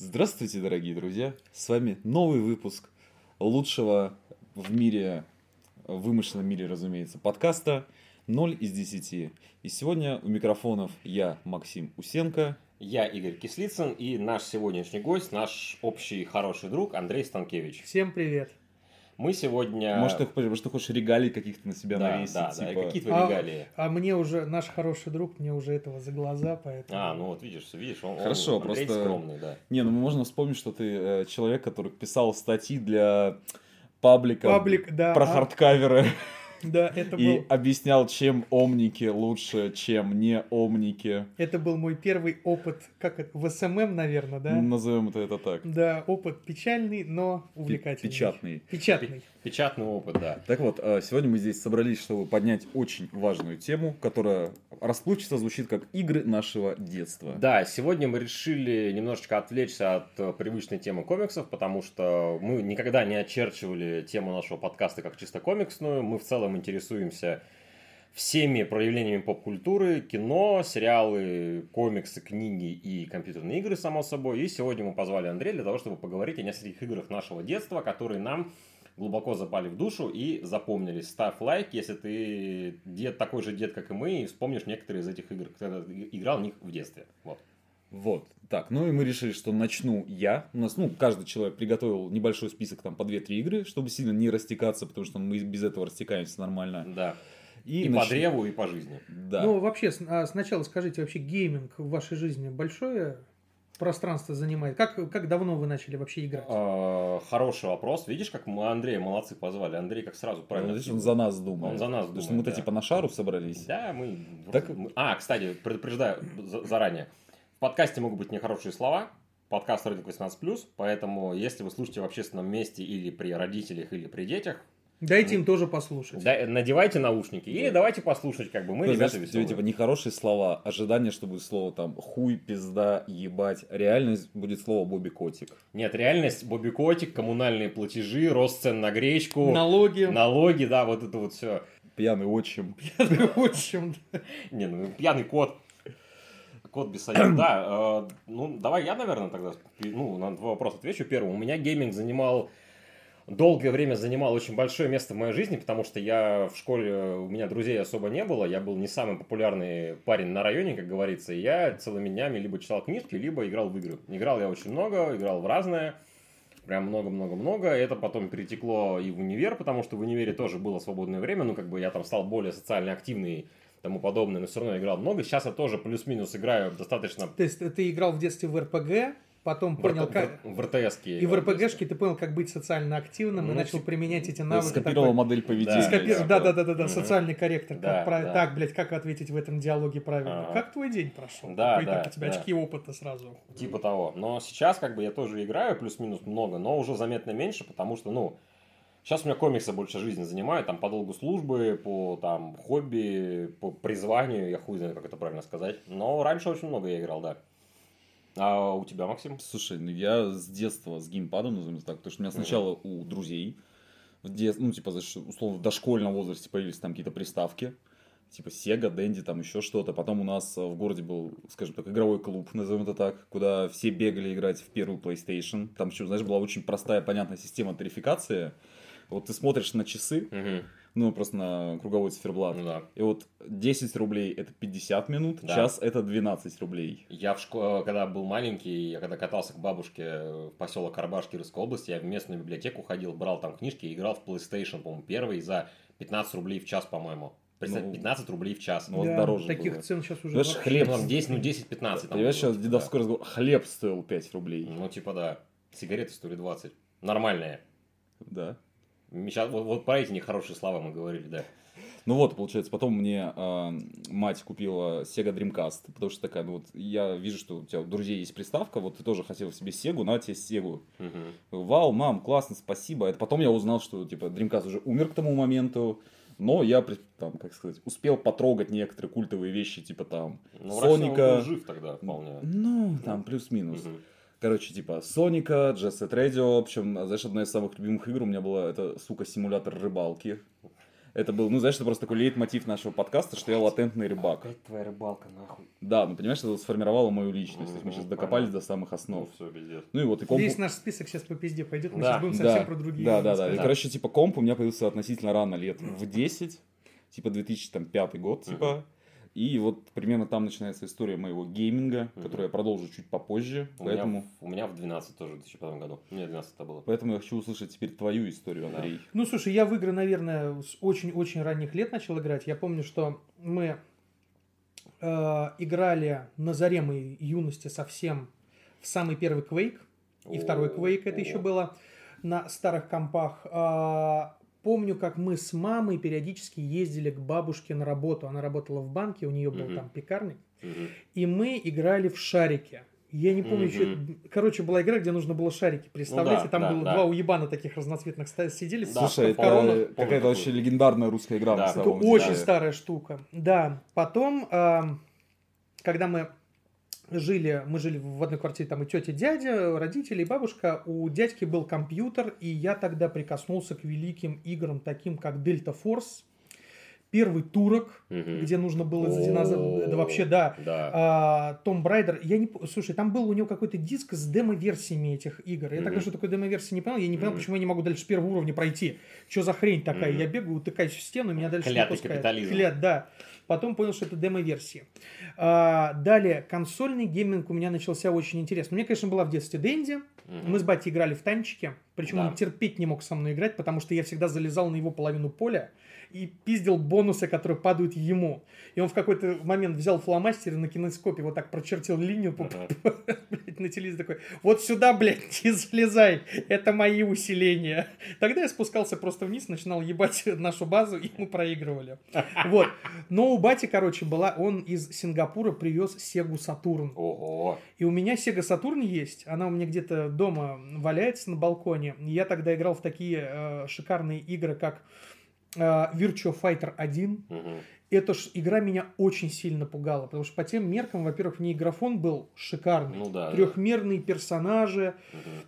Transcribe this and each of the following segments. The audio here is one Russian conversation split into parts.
Здравствуйте, дорогие друзья! С вами новый выпуск лучшего в мире, в вымышленном мире, разумеется, подкаста 0 из 10. И сегодня у микрофонов я, Максим Усенко. Я Игорь Кислицын и наш сегодняшний гость, наш общий хороший друг Андрей Станкевич. Всем привет! Мы сегодня... Может, ты, может, ты хочешь регалий каких-то на себя да, навесить? Да, типа... да, какие твои регалии? А, а мне уже, наш хороший друг, мне уже этого за глаза, поэтому... А, ну вот видишь, видишь, он, Хорошо, он просто... скромный, да. Не, ну мы можем вспомнить, что ты э, человек, который писал статьи для паблика Паблик, да, про а- хардкаверы. Да, это И был, объяснял, чем омники лучше, чем не омники. это был мой первый опыт, как это, в СММ, наверное, да? Назовем это, это так. Да, опыт печальный, но увлекательный. Печатный. Печатный. Печатный опыт, да. Так вот, э, сегодня мы здесь собрались, чтобы поднять очень важную тему, которая расплывчато звучит как игры нашего детства. Да, сегодня мы решили немножечко отвлечься от э, привычной темы комиксов, потому что мы никогда не очерчивали тему нашего подкаста как чисто комиксную. Мы в целом интересуемся всеми проявлениями поп-культуры, кино, сериалы, комиксы, книги и компьютерные игры, само собой. И сегодня мы позвали Андрея для того, чтобы поговорить о нескольких играх нашего детства, которые нам глубоко запали в душу и запомнились. Ставь лайк, если ты дед, такой же дед, как и мы, и вспомнишь некоторые из этих игр, когда играл в них в детстве. Вот. Вот. Так, ну и мы решили, что начну я. У нас, ну, каждый человек приготовил небольшой список, там, по 2-3 игры, чтобы сильно не растекаться, потому что мы без этого растекаемся нормально. Да. И, И, по нач- древу, и по жизни. Да. Ну, вообще, а сначала скажите, вообще гейминг в вашей жизни большое пространство занимает? Как, как давно вы начали вообще играть? А, Хороший вопрос. Видишь, как мы Андрея молодцы позвали. Андрей как сразу правильно. Видишь, он за нас думает. Он за нас Потому что думает, мы-то да. типа на шару собрались. Да, мы... Так- А, кстати, предупреждаю за- заранее. В подкасте могут быть нехорошие слова. Подкаст Родик 18+, поэтому если вы слушаете в общественном месте или при родителях, или при детях, Дайте им тоже послушать. да- надевайте наушники или давайте послушать, как бы мы Ну, ребята знаешь, веселые. типа нехорошие слова, ожидание, что будет слово там хуй, пизда, ебать. Реальность будет слово Бобби Котик. Нет, реальность, Бобби Котик, коммунальные платежи, рост цен на гречку, Налоги. налоги, да, вот это вот все. Пьяный отчим. В общем, Не, ну пьяный кот. Кот без союза. Да, э, ну давай я, наверное, тогда ну, на твой вопрос отвечу первым. У меня гейминг занимал долгое время занимал очень большое место в моей жизни, потому что я в школе, у меня друзей особо не было, я был не самый популярный парень на районе, как говорится, и я целыми днями либо читал книжки, либо играл в игры. Играл я очень много, играл в разное, прям много-много-много. Это потом перетекло и в универ, потому что в универе тоже было свободное время, ну как бы я там стал более социально активный тому подобное, но все равно играл много. Сейчас я тоже плюс-минус играю достаточно то есть ты играл в детстве в РПГ, потом в, понял, РТ как... в РТСке. И в РПГшке ты понял, как быть социально активным, и Ну, начал типа, применять эти навыки. скопировал такой- модель поведения. Да, Скопи- да, Да, да, да, да, да, Мгм. социальный корректор. Как Да, прав- да. Так, блядь, как ответить в этом диалоге правильно? Ага. Как твой день прошел? Да, Какой да, так у тебя да. очки опыта сразу. Типа того. Но сейчас как бы я тоже играю плюс-минус много, но уже заметно меньше, потому что, ну, сейчас у меня комиксы больше жизни занимают, там, по долгу службы, по, там, хобби, по призванию, я хуй знаю, как это правильно сказать. Но раньше очень много я играл, да. А у тебя, Максим? Слушай, ну я с детства с геймпадом, назовем так, потому что у меня сначала у друзей, в дет... ну, типа, условно, в дошкольном возрасте появились там какие-то приставки, типа Sega, Dendy, там еще что-то. Потом у нас э, в городе был, скажем так, игровой клуб, назовем это так, куда все бегали играть в первую PlayStation. Там еще, знаешь, была очень простая, понятная система тарификации. Вот ты смотришь на часы, ну, просто на круговой циферблат, Ну да. и вот 10 рублей это 50 минут, Да. час это 12 рублей. Я в школе, когда был маленький, я когда катался к бабушке в поселок Карбаш Кировской области, я в местную библиотеку ходил, брал там книжки и играл в PlayStation, по-моему, первый за 15 рублей в час, по-моему. Представь, Ну, 15 рублей в час. Ну, вот дороже таких было. цен сейчас уже Знаешь, хлеб Ну, нет. там 10, ну 10-15. там Понимаешь, сейчас типа, дедовской разговор. Хлеб стоил 5 рублей. да. Ну, типа, да. Сигареты стоили 20. Нормальные. Да. Сейчас, вот, вот про эти нехорошие слова мы говорили, да. Ну вот, получается, потом мне э, мать купила Sega Dreamcast, потому что такая, ну вот я вижу, что у тебя у друзей есть приставка, вот ты тоже хотел себе Сегу, на тебе Сегу. Мгм. Вау, мам, классно, спасибо. Это потом я узнал, что типа Dreamcast уже умер к тому моменту, но я, там, как сказать, успел потрогать некоторые культовые вещи, типа там Ну, Соника. был жив тогда вполне. Ну, там плюс-минус. Мгм. Короче, типа Соника, Jet Set Radio. В общем, знаешь, одна из самых любимых игр у меня была это, сука, симулятор рыбалки. Это был, ну, знаешь, это просто такой лейтмотив нашего подкаста, что я латентный рыбак. Опять твоя рыбалка, нахуй. Да, ну, понимаешь, это сформировало мою личность. То есть мы сейчас докопались понятно. до самых основ. Ну, все, пиздец. Ну и вот и комп... Весь наш список сейчас по пизде пойдет, мы Да, сейчас будем Да, совсем про другие. да, да, да. И, короче, типа, комп у меня появился относительно рано, лет в 10, типа 2005 год, типа. И вот примерно там начинается история моего гейминга, Мгм. которую я продолжу чуть попозже. У, Поэтому, меня, в- у меня в 12 тоже, в 2005 году. У меня 12 это было. поэтому я хочу услышать теперь твою историю, Да. Андрей. Ну, слушай, я в игры, наверное, с очень-очень ранних лет начал играть. Я помню, что мы э, играли на заре моей юности совсем в самый первый Quake. И второй Quake это еще было на старых компах. Помню, как мы с мамой периодически ездили к бабушке на работу. Она работала в банке, у нее был Мгм. там пекарник. Мгм. И мы играли в шарики. Я не помню, Мгм. что... Короче, была игра, где нужно было шарики. Представляете, да, там да, было да. два уебана таких разноцветных сидели. Да, Слушай, это коронах. помню какая-то такую. вообще легендарная русская игра Да. Это самом деле. очень старая штука. Да. Потом, ам, когда мы жили, мы жили в одной квартире, там и тетя, и дядя, родители, и бабушка, у дядьки был компьютер, и я тогда прикоснулся к великим играм, таким как Delta Force, первый Turok, Мгм. где нужно было за динозавр... Да вообще, да. Да. А, Tomb Raider, я не... Слушай, там был у него какой-то диск с демо-версиями этих игр. Я тогда что такое демо-версия не понял. Я не понял, почему я не могу дальше первого уровня пройти. Что за хрень такая? Я бегаю, утыкаюсь в стену, меня дальше Клятый не пускает. капитализм. Клят, да. Потом понял, что это демо-версии. А, далее, консольный гейминг у меня начался очень интересно. Меня, конечно, была в детстве Дэнди. Мы с батей играли в танчики. Причем Да. он терпеть не мог со мной играть, потому что я всегда залезал на его половину поля и пиздил бонусы, которые падают ему. И он в какой-то момент взял фломастер и на кинескопе вот так прочертил линию блядь, на телевизоре такой, вот сюда, блядь, не залезай, это мои усиления. Тогда я спускался просто вниз, начинал ебать нашу базу, и мы проигрывали. Вот. Но у бати, короче, была, он из Сингапура привез Сегу Сатурн. Ого. И у меня Sega Saturn есть, она у меня где-то дома валяется на балконе. Я тогда играл в такие э, шикарные игры, как Virtua Fighter 1. Мгм. Эта ж игра меня очень сильно пугала, потому что по тем меркам, во-первых, в ней графон был шикарный. Ну да. Трехмерные персонажи, Мгм.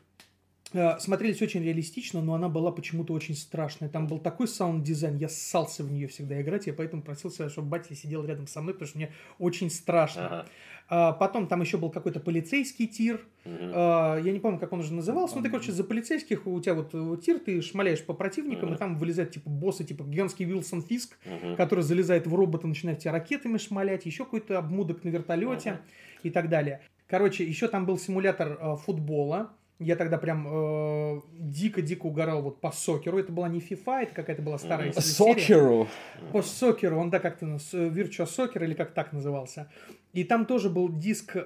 Э, смотрелись очень реалистично, но она была почему-то очень страшная. Там был такой саунд-дизайн, я ссался в нее всегда играть, я поэтому просил, чтобы батя сидел рядом со мной, потому что мне очень страшно. Ага. А, потом там еще был какой-то полицейский тир, Мгм. а, я не помню, как он уже назывался. Ну, ты, короче, за полицейских у тебя вот э, тир, ты шмаляешь по противникам, Мгм. и там вылезают, типа, боссы, типа, гигантский Вилсон Фиск, Мгм. который залезает в робота, начинает тебя ракетами шмалять, еще какой-то обмудок на вертолете Ага. и так далее. Короче, еще там был симулятор э, футбола. Я тогда прям э, дико-дико угорал вот по сокеру. Это была не FIFA, это какая-то была старая серия. Сокеру. По сокеру, он, да, как-то нас- э, Virtua Soccer или как так назывался. И там тоже был диск э,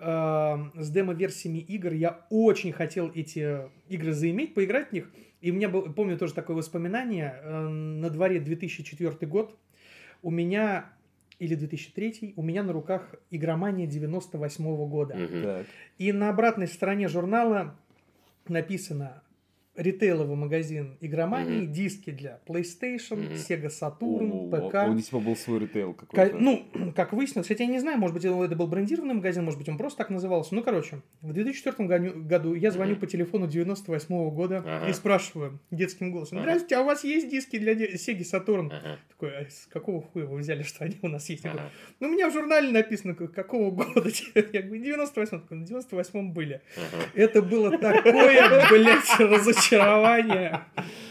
с демо-версиями игр. Я очень хотел эти игры заиметь, поиграть в них. И у меня был, помню тоже такое воспоминание. э, на дворе 2004 год. У меня, или 2003, у меня на руках игромания 98 года. Мгм. Так. И на обратной стороне журнала написано ритейловый магазин игромании, Мгм. диски для PlayStation, Мгм. Sega Saturn, О, ПК. У них типа был свой ритейл Ка- какой-то. Ну, как выяснилось, хотя я не знаю, может быть, это был брендированный магазин, может быть, он просто так назывался. Ну, короче, в 2004 году- я звоню Мгм. по телефону 98 года Ага. и спрашиваю детским голосом, здравствуйте, а у вас есть диски для Sega Saturn? Ага. Такой, а с какого хуя вы взяли, что они у нас есть? Ага. ну, у меня в журнале написано, как- какого года. Я говорю, 98 такой, в 98 были. Ага. Это было такое, блядь, разочарование.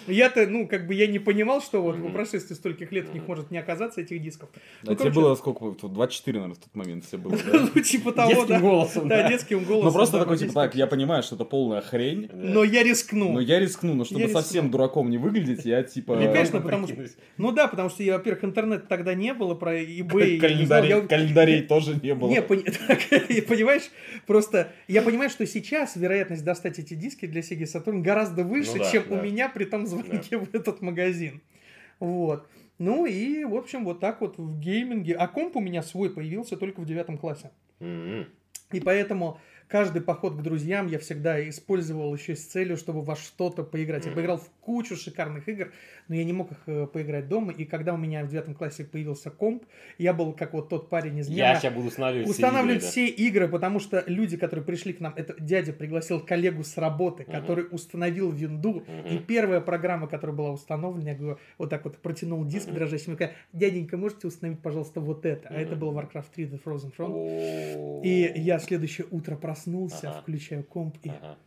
Я-то, ну, как бы я не понимал, что вот по прошествии стольких лет у них может не оказаться этих дисков. А ну, тебе короче- было сколько? Вот 24, наверное, в тот момент тебе было. да? Ну, типа того, Детским да. голосом, Да, да. детским голосом. Ну просто да, такой, типа, так, я понимаю, что это полная хрень. Но я рискну. но я рискну, но чтобы Я рискну. совсем дураком не выглядеть, я типа... Не, конечно, Можно потому что-. Ну да, потому что, я, во-первых, интернет тогда не было, про eBay. Календарей, я- календарей тоже не было. Не, и понимаешь, просто я понимаю, что сейчас вероятность достать эти диски для Sega Saturn гораздо выше, Ну да, чем да. у меня при том звонке в этот магазин. Вот. Ну и, в общем, вот так вот в гейминге. А комп у меня свой появился только в девятом классе. Мгм. И поэтому, каждый поход к друзьям я всегда использовал еще с целью, чтобы во что-то поиграть. Я поиграл в кучу шикарных игр, но я не мог их э, поиграть дома. И когда у меня в девятом классе появился комп, я был как вот тот парень из Я мема, сейчас буду устанавливать все устанавливать игры, да. все игры, потому что люди, которые пришли к нам, это дядя пригласил коллегу с работы, который установил винду, и первая программа, которая была установлена, я говорю, вот так вот протянул диск дрожащим, рукой, дяденька, можете установить, пожалуйста, вот это? А это был Warcraft 3 The Frozen. О. И я следующее утро проснулся, Ага. включаю комп и Ага.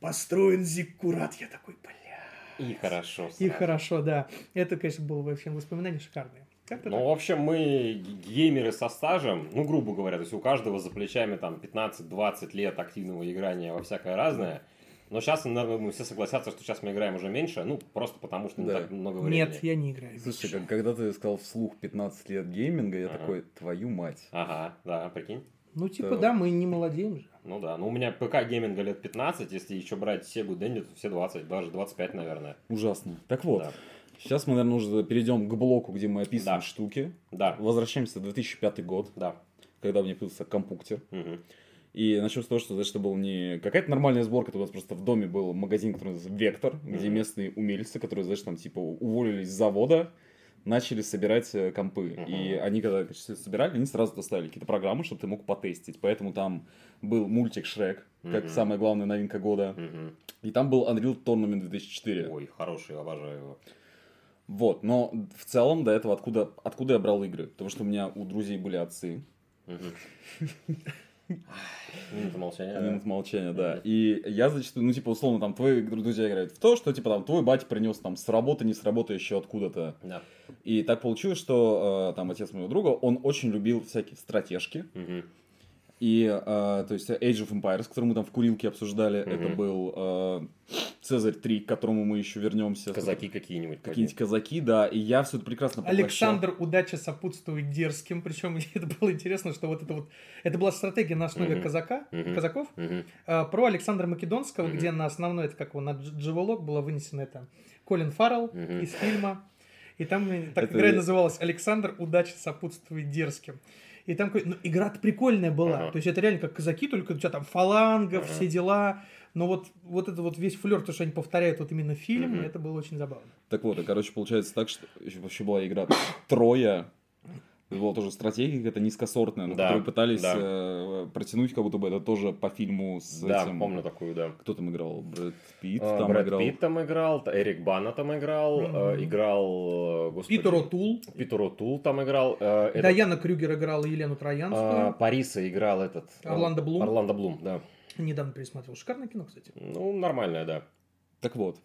построен Зиккурат. Я такой, бля. И хорошо. И сразу. хорошо, да. Это, конечно, было вообще воспоминания шикарные. Ну, так. в общем, мы геймеры со стажем, ну, грубо говоря, то есть у каждого за плечами там 15-20 лет активного играния во всякое разное. Но сейчас, наверное, мы все согласятся, что сейчас мы играем уже меньше, ну, просто потому что не Да. так много времени. Нет, я не играю. Слушай, как- когда ты сказал вслух 15 лет гейминга, я Ага. такой, твою мать. Ага, да, прикинь. Ну, типа, Да. да, мы не молодеем же. Ну да, ну у меня ПК гейминга лет 15, если еще брать Сегу Дэнди, то все 20, даже 25, наверное. Ужасно. Так вот, Да. сейчас мы, наверное, уже перейдем к блоку, где мы описываем Да. штуки. Да, Возвращаемся в 2005 год, да. когда меня появился компьютер. Мгм. И начнем с того, что значит, это был не какая-то нормальная сборка, это у нас просто в доме был магазин, который называется Вектор, где Мгм. местные умельцы, которые, знаешь, там типа уволились с завода, начали собирать э, компы. Мгм. И они, когда короче, собирали, они сразу доставили какие-то программы, чтобы ты мог потестить. Поэтому там был мультик Шрек, как Мгм. самая главная новинка года. Мгм. И там был Unreal Tournament 2004. Ой, хороший, обожаю его. Вот, но в целом до этого откуда, откуда я брал игры? Потому что у меня у друзей были отцы. Мгм. Минута молчания. да. Минут молчания, да. И я зачастую, ну, типа, условно, там, твои друзья играют в то, что, типа, там, твой батя принес там с работы, не с работы, еще откуда-то. Да. И так получилось, что, э, там, отец моего друга, он очень любил всякие стратежки. Мгм. И, э, то есть, Age of Empires, который мы там в курилке обсуждали, Мгм. это был э, Цезарь 3, к которому мы еще вернемся. Казаки какие-нибудь. Какие-нибудь казаки, да. И я все это прекрасно поглощал. Александр удача сопутствует дерзким. Причем это было интересно, что вот это вот... Это была стратегия на основе Мгм. казака, Мгм. казаков. А, Про Александра Македонского, Мгм. где на основной, это как его, на Дж- Джавелок было вынесено это Колин Фаррелл Мгм. из фильма. И там так Это- игра и называлась «Александр удача сопутствует дерзким». И там ну, игра-то прикольная была. Ага. То есть это реально как казаки, только у тебя там фаланга, Ага. все дела. Но вот, вот это вот весь флер, то, что они повторяют вот именно фильм, Мгм. это было очень забавно. Так вот, и, короче, получается так, что еще вообще была игра Троя. Это была тоже стратегия какая-то низкосортная, но Да, которую пытались да. э, протянуть, как будто бы это тоже по фильму с Да, этим... помню такую, да. Кто там играл? Брэд Питт А, там Брэд играл. Питт там играл, Эрик Бана там играл, Мгм. э, играл, э, господи, Питер О'Тул, Питер О'Тул там играл. э, этот, Даяна Крюгер играла Елену Троянскую. Париса играл этот... э, Орландо Блум. Орландо Блум, да. Недавно пересмотрел. Шикарное кино, кстати. Ну, нормальная, да. Так вот.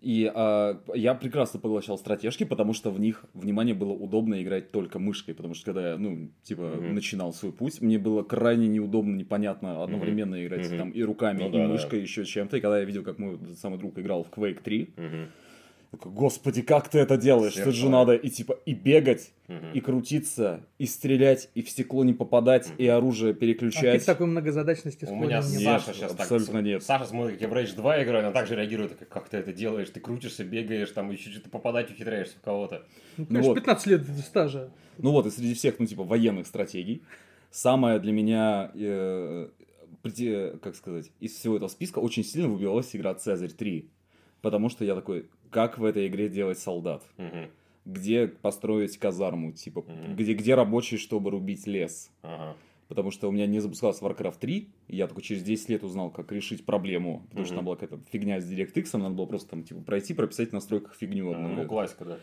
И а, я прекрасно поглощал стратежки, потому что в них, внимание, было удобно играть только мышкой, потому что когда я, ну, типа, Мгм. начинал свой путь, мне было крайне неудобно, непонятно одновременно играть Мгм. там и руками, Ну и да, да. мышкой, еще чем-то. И когда я видел, как мой самый друг играл в Quake 3, Мгм. Такой, господи, как ты это делаешь? Тут же надо и типа и бегать, Мгм. и крутиться, и стрелять, и в стекло не попадать, и оружие А ты переключать. такой многозадачности У меня Нет, Саша сейчас абсолютно так... нет. Саша смотрит, как я в Rage 2 играю, она также реагирует, как, как ты это делаешь, ты крутишься, бегаешь, там еще что-то попадать ухитряешься в кого-то. Ну, конечно, вот. 15 лет стажа. Ну вот, и среди всех, ну, типа, военных стратегий, самая для меня, э, как сказать, из всего этого списка очень сильно выбивалась игра Цезарь 3. Потому что я такой, как в этой игре делать солдат? Мгм. Где построить казарму? Типа, Мгм. где, где рабочие, чтобы рубить лес? Ага. Потому что у меня не запускался Warcraft 3, и я только через 10 лет узнал, как решить проблему. Потому что Мгм. там была какая-то фигня с DirectX, надо было просто там, типа, пройти, прописать в настройках фигню одну. Ну, классика, да.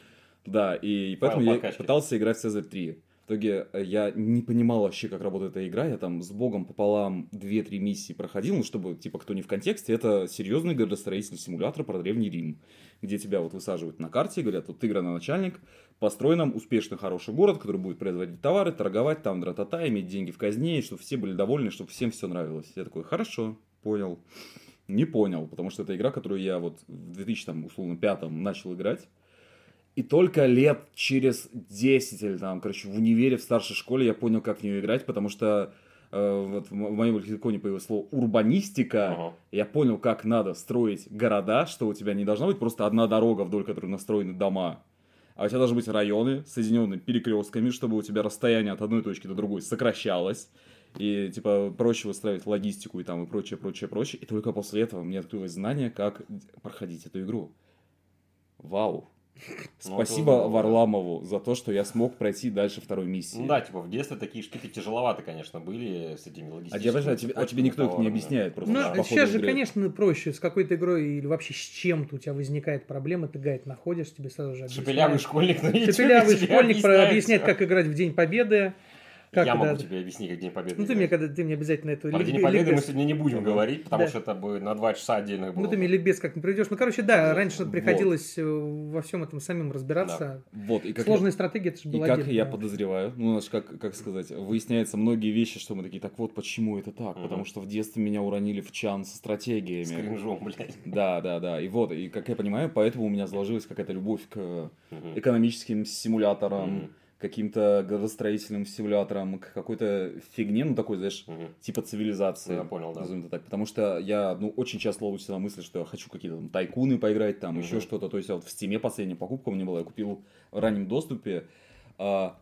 Да, и поэтому я пытался играть в Цезарь 3. В итоге э, я не понимал вообще, как работает эта игра. Я там с богом пополам 2-3 миссии проходил, ну, чтобы, типа, кто не в контексте, это серьезный градостроительный симулятор про Древний Рим, где тебя вот высаживают на карте и говорят, вот ты начальник, построй нам успешный хороший город, который будет производить товары, торговать там, дра-та-та, иметь деньги в казне, и чтобы все были довольны, чтобы всем все нравилось. Я такой, хорошо, понял. Не понял, потому что это игра, которую я вот в 2000, там, условно, пятом начал играть. И только лет через 10 или там, короче, в универе, в старшей школе я понял, как в нее играть, потому что э, вот в мо- в моем лексиконе появилось слово урбанистика. Ага. Я понял, как надо строить города, что у тебя не должна быть просто одна дорога, вдоль которой настроены дома, а у тебя должны быть районы, соединенные перекрестками, чтобы у тебя расстояние от одной точки до другой сокращалось. И, типа, проще выстраивать логистику и там и прочее, прочее, прочее. И только после этого мне открылось знание, как проходить эту игру. Вау. Ну, Спасибо это- Варламову за то, что я смог пройти дальше второй миссии. Ну да, типа в детстве такие штуки тяжеловаты, конечно, были с этими А логистическими. тебе, подожди, а тебе, а тебе никто их не объясняет просто Ну, ходу сейчас же, игры. конечно, проще. С какой-то игрой или вообще с чем-то у тебя возникает проблема, ты гайд находишь, тебе сразу же объясняют. Шепелявый школьник на Шепелявый тебе школьник про- объясняет как играть в День Победы. Как, Я да, могу да. тебе объяснить, как День Победы. Ну, ты мне, когда, ты мне обязательно это... Про День Победы мы ликбез- сегодня не будем говорить, потому Да. что это будет на два часа отдельных было. Ну, ты мне ликбез как не проведешь. Ну, короче, да, раньше Вот. приходилось э, во всем этом самим разбираться. Вот, и как Сложная стратегия, это же И была как отдельно, я да. подозреваю, ну, значит, как, как сказать, выясняется многие вещи, что мы такие, так вот, почему это так? Мгм. Потому что в детстве меня уронили в чан со С стратегиями. кринжом, блядь. Да, да, да. И вот, и как я понимаю, поэтому у меня сложилась какая-то любовь к Мгм. экономическим симуляторам, Мгм. Каким-то градостроительным симуляторам, к какой-то фигне, ну, такой, знаешь, Мгм. типа цивилизации. Я понял, да. назовем это так. Потому что я, ну, очень часто ловлю себя на мысли, что я хочу какие-то там тайкуны поиграть, там, Мгм. еще что-то. То есть, вот в стиме последняя покупка у меня была, я купил в раннем доступе а,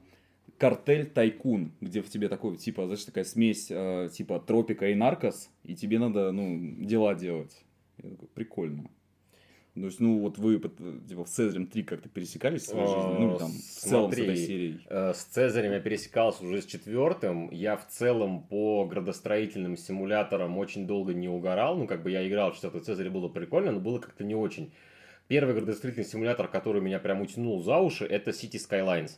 Cartel Tycoon, где в тебе такой, типа, знаешь, такая смесь, а, типа, Tropico и Narcos, и тебе надо, ну, дела делать. Я такой, прикольно. То есть, ну, вот вы, под- типа, в Цезарем 3 как-то пересекались в своей жизни, ну, там, в целом с этой серией. Э, С Цезарем я пересекался уже с четвертым. Я в целом по градостроительным симуляторам очень долго не угорал. Ну, как бы я играл в четвертый Цезарь, было прикольно, но было как-то не очень. Первый градостроительный симулятор, который меня прям утянул за уши, это City Skylines.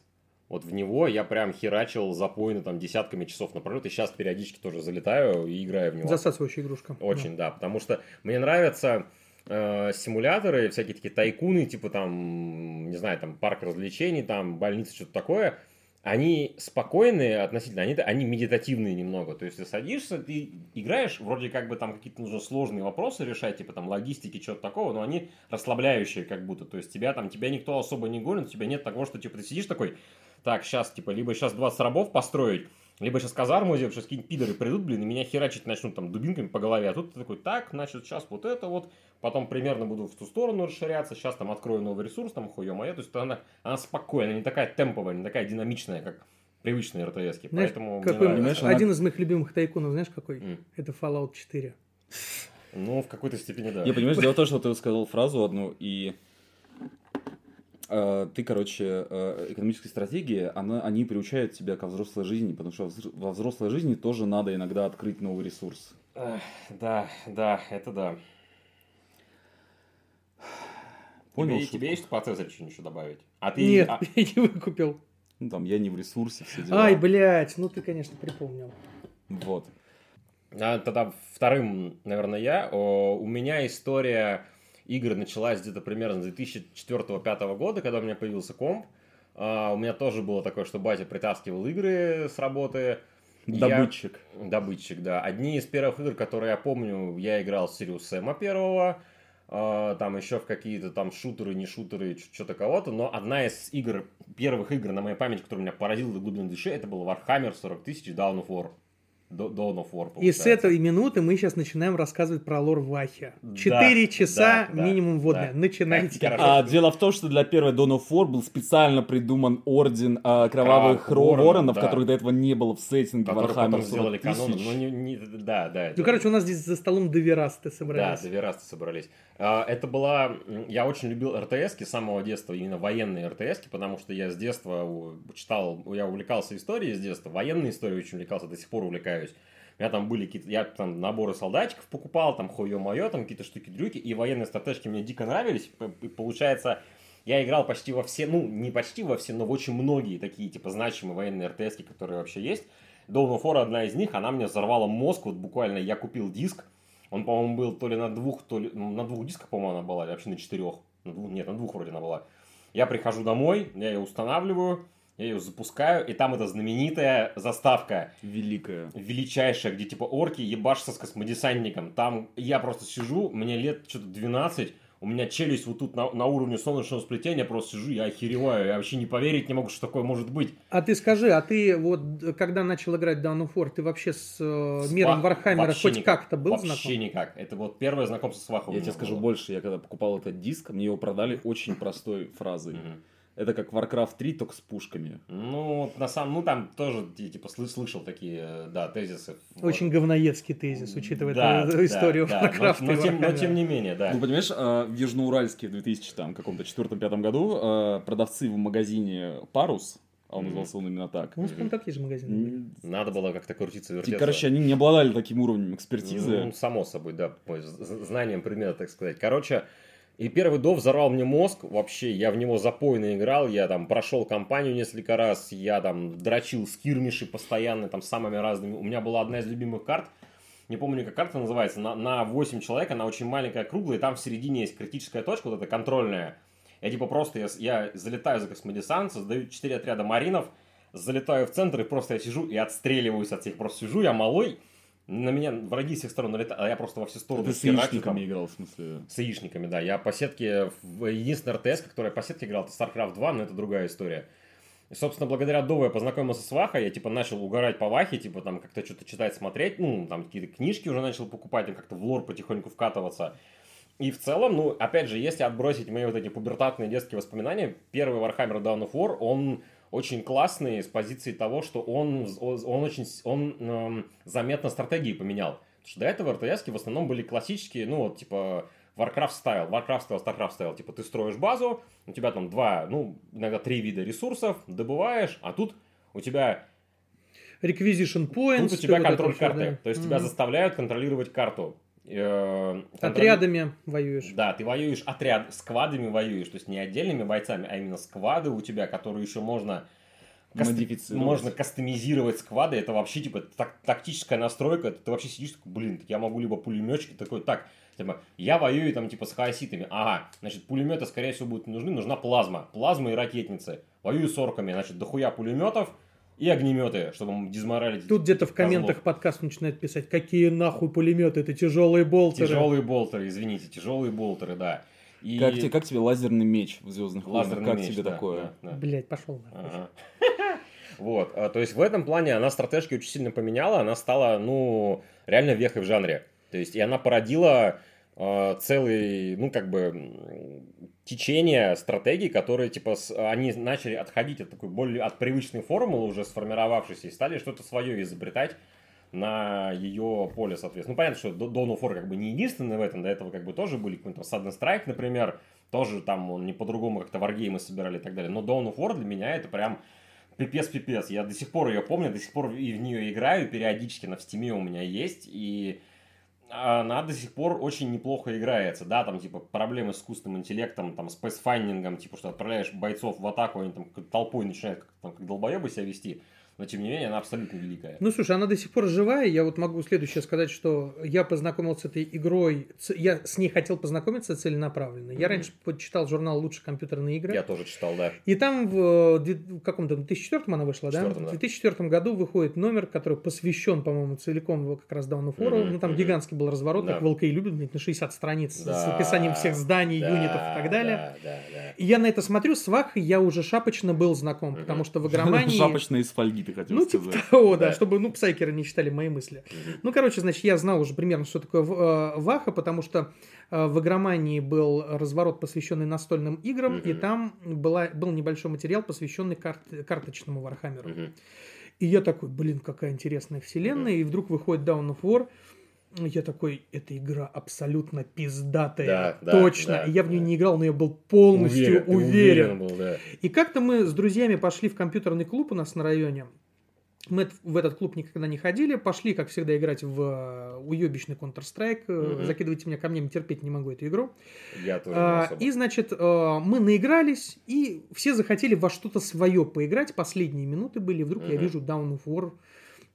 Вот в него я прям херачил запойно там десятками часов напролет, и сейчас периодически тоже залетаю и играю в него. Засасывающая игрушка. Очень, да, потому что мне нравятся э, симуляторы, всякие такие тайкуны, типа там, не знаю, там парк развлечений, там больница, что-то такое. Они спокойные относительно, они, они медитативные немного. То есть ты садишься, ты играешь, вроде как бы там какие-то нужно сложные вопросы решать, типа там логистики, что-то такого, но они расслабляющие как будто. То есть тебя там, тебя никто особо не гонит, у тебя нет того, что типа ты сидишь такой, так, сейчас, типа, либо сейчас 20 рабов построить, либо сейчас казарму сделать, сейчас какие-нибудь пидоры придут, блин, и меня херачить начнут там дубинками по голове. А тут ты такой, так, значит, сейчас вот это вот, потом примерно буду в ту сторону расширяться, сейчас там открою новый ресурс, там хуё моя. То есть она, она спокойная, не такая темповая, не такая динамичная, как привычные РТС. Знаешь, Поэтому мне какой- нравится. Понимаешь, она- один из моих любимых тайкунов, знаешь, какой? М. Это Fallout 4. Ну, в какой-то степени, да. Я понимаешь, дело в том, что ты сказал фразу одну, и ты, короче, э, экономические стратегии, она, они приучают тебя ко взрослой жизни, потому что во взрослой жизни тоже надо иногда открыть новый ресурс. Эх, Да, да, это да. Понял, тебе, тебе есть по Цезарю что-нибудь еще добавить? А ты... Нет, а- я не выкупил. Ну, там, я не в ресурсе, все дела. Ай, блядь, ну ты, конечно, припомнил. Вот. А, Тогда вторым, наверное, я. О, У меня история игр началась где-то примерно с 2004-2005 года, когда у меня появился комп. А, У меня тоже было такое, что батя притаскивал игры с работы. Я- Добытчик. Добытчик, да. Одни из первых игр, которые я помню, я играл с Сириус Сэма первого. а, Там еще в какие-то там шутеры, не шутеры, что-то кого-то. Но одна из игр, первых игр на моей памяти, которая меня поразила до глубины души, это был Warhammer 40 тысяч Dawn of War. До- Dawn of War, И с этой минуты мы сейчас начинаем рассказывать про лор Вахи. Да, Четыре часа да, да, минимум водная. да. Начинайте. А, дело в том, что для первой Dawn of War был специально придуман орден а, кровавых Кровавых ро- воронов, воронов, да. которых до этого не было в сеттинге 40 сделали тысяч. Ну, не, не- да, да. Ну, короче, у нас здесь за столом доверасты Да, собрались. доверасты собрались. А, Это была... Я очень любил РТСки с самого детства, именно военные РТСки, потому что я с детства читал, я увлекался историей с детства, военной историей очень увлекался, до сих пор увлекаюсь. У меня там были какие-то, я там наборы солдатиков покупал, там хуё-моё, там какие-то штуки-дрюки, и военные стратежки мне дико нравились. Получается, я играл почти во все, ну, не почти во все, но в очень многие такие, типа, значимые военные РТСки, которые вообще есть. Dawn of War одна из них, она мне взорвала мозг, вот буквально я купил диск, он, по-моему, был то ли на двух, то ли ну, на двух дисках, по-моему, она была, или вообще на четырех. На двух, нет, на двух вроде она была. Я прихожу домой, я ее устанавливаю, я ее запускаю, и там эта знаменитая заставка Великая. величайшая, где типа орки ебашатся с космодесантником. Там я просто сижу, мне лет что-то 12, у меня челюсть вот тут на, на уровне солнечного сплетения, просто сижу, я охереваю, я вообще не поверить не могу, что такое может быть. А ты скажи, а ты вот когда начал играть Dawn of War, ты вообще с э, миром Wa- Warhammer'а вообще хоть как-то был Вообще знаком? никак. Это вот первое знакомство с Вахом. Я тебе скажу больше, я когда покупал этот диск, мне его продали очень простой фразой. Это как Warcraft 3, только с пушками. Ну, на самом, ну там тоже я, типа сл- слышал такие, э, да, тезисы. Очень говноедский тезис, учитывая Да, эту да, историю да, Warcraft но, но тем, но тем не менее, да. Ну, понимаешь, э, в Южноуральске в 2000 там каком-то четвертом-пятом году э, продавцы в магазине Парус, а он назывался он именно так, У нас, по-моему, такие же магазины. были. м, Надо было как-то крутиться и вертеться. короче, они не обладали таким уровнем экспертизы. Ну, само собой, да, знанием предмета, так сказать. Короче, и первый до взорвал мне мозг, вообще, я в него запойно играл, я там прошел кампанию несколько раз, я там дрочил скирмиши постоянно, там, самыми разными. У меня была одна из любимых карт, не помню, как карта называется, на, на 8 человек, она очень маленькая, круглая, и там в середине есть критическая точка, вот эта контрольная. Я типа просто, я, я залетаю за космодесант, создаю 4 отряда маринов, залетаю в центр, и просто я сижу и отстреливаюсь от всех. Просто сижу, я малой, на меня враги с всех сторон налетают, а я просто во все стороны Ты с яичниками играл, в смысле. С яичниками, да. Я по сетке, единственный РТС, который я по сетке играл, это StarCraft 2, но это другая история. И, собственно, благодаря Дову я познакомился с Вахой, я, типа, начал угорать по Вахе, типа, там, как-то что-то читать, смотреть, ну, там, какие-то книжки уже начал покупать, там, как-то в лор потихоньку вкатываться. И в целом, ну, опять же, если отбросить мои вот эти пубертатные детские воспоминания, первый Warhammer Dawn of War, он очень классный с позиции того, что он, он очень он, эм, заметно стратегии поменял. Потому что до этого РТС в основном были классические, ну, вот, типа, Warcraft style, Warcraft style, Starcraft style. Типа, ты строишь базу, у тебя там два, ну, иногда три вида ресурсов, добываешь, а тут у тебя Requisition Points. Тут у тебя вот контроль всё, карты. да. То есть тебя Мгм. заставляют контролировать карту. Э, Отрядами воюешь. Да, ты воюешь отряд, сквадами воюешь, то есть не отдельными бойцами, а именно сквады у тебя, которые еще можно каст- можно кастомизировать сквады, это вообще типа так- тактическая настройка, ты вообще сидишь такой, блин, я могу либо пулеметчик такой, так, типа, я воюю там типа с хаоситами, ага, значит пулеметы скорее всего будут не нужны, нужна плазма, плазма и ракетницы, воюю с орками, значит дохуя пулеметов и огнеметы, чтобы дезморалить Тут где-то в козлов. комментах подкаст начинает писать, какие нахуй пулеметы, это тяжелые болтеры. Тяжелые болтеры, извините, тяжелые болтеры, да. И Как, тебе, как тебе лазерный меч в Звездных войнах? Как меч, тебе да, такое? да, да. Блять, пошел нахуй. Ага. Вот, а, то есть в этом плане она стратежки очень сильно поменяла, она стала, ну, реально вехой в жанре. То есть и она породила целый, ну, как бы, течение стратегий, которые, типа, с- они начали отходить от такой более, от привычной формулы уже сформировавшейся и стали что-то свое изобретать на ее поле, соответственно. Ну, понятно, что Dawn of War как бы не единственный в этом, до этого как бы тоже были какой-то там Sudden Strike, например, тоже там он не по-другому как-то варгеймы собирали и так далее. Но Dawn of War для меня это прям пипец-пипец. Я до сих пор ее помню, до сих пор и в нее играю, периодически на в Steam'е у меня есть, и она до сих пор очень неплохо играется, да, там, типа, проблемы с искусственным интеллектом, там, с pathfinding'ом, типа, что отправляешь бойцов в атаку, они там толпой начинают как, там, как долбоебы себя вести, но, тем не менее, она абсолютно великая. Ну, слушай, она до сих пор живая. Я вот могу следующее сказать, что я познакомился с этой игрой. Я с ней хотел познакомиться целенаправленно. Я Мгм. раньше почитал журнал «Лучшие компьютерные игры». Я тоже читал, да. И там в, э, две- в каком-то 2004 она вышла, да? Да. В 2004 году выходит номер, который посвящен, по-моему, целиком как раз of War. Мгм, Ну, там мгм. гигантский был разворот, Да. как волки любят, блядь, на 60 страниц с Да, описанием всех зданий, да, юнитов и так далее. Да, да, да. И я на это смотрю, с Вахой я уже шапочно был знаком, Мгм. потому что в игромании... Шапочная из фольги, ты хотел Ну, типа сказать. того, да, Да. чтобы, ну, псайкеры не читали мои мысли. Ну, короче, значит, я знал уже примерно, что такое э, Ваха, потому что э, в игромании был разворот, посвященный настольным играм, и там была, был небольшой материал, посвященный карт- карточному Warhammer'у. И я такой, блин, какая интересная вселенная, и вдруг выходит Dawn of War, я такой, эта игра абсолютно пиздатая, Да, точно. да, и я в нее да. не играл, но я был полностью ты уверен. был, да. И как-то мы с друзьями пошли в компьютерный клуб у нас на районе. Мы в этот клуб никогда не ходили, пошли, как всегда, играть в э, уебищный Counter-Strike. Мгм. Закидывайте меня камнями, терпеть не могу эту игру. Я тоже А. И, значит, э, мы наигрались, и все захотели во что-то свое поиграть. Последние минуты были, вдруг я Мгм. вижу Down of War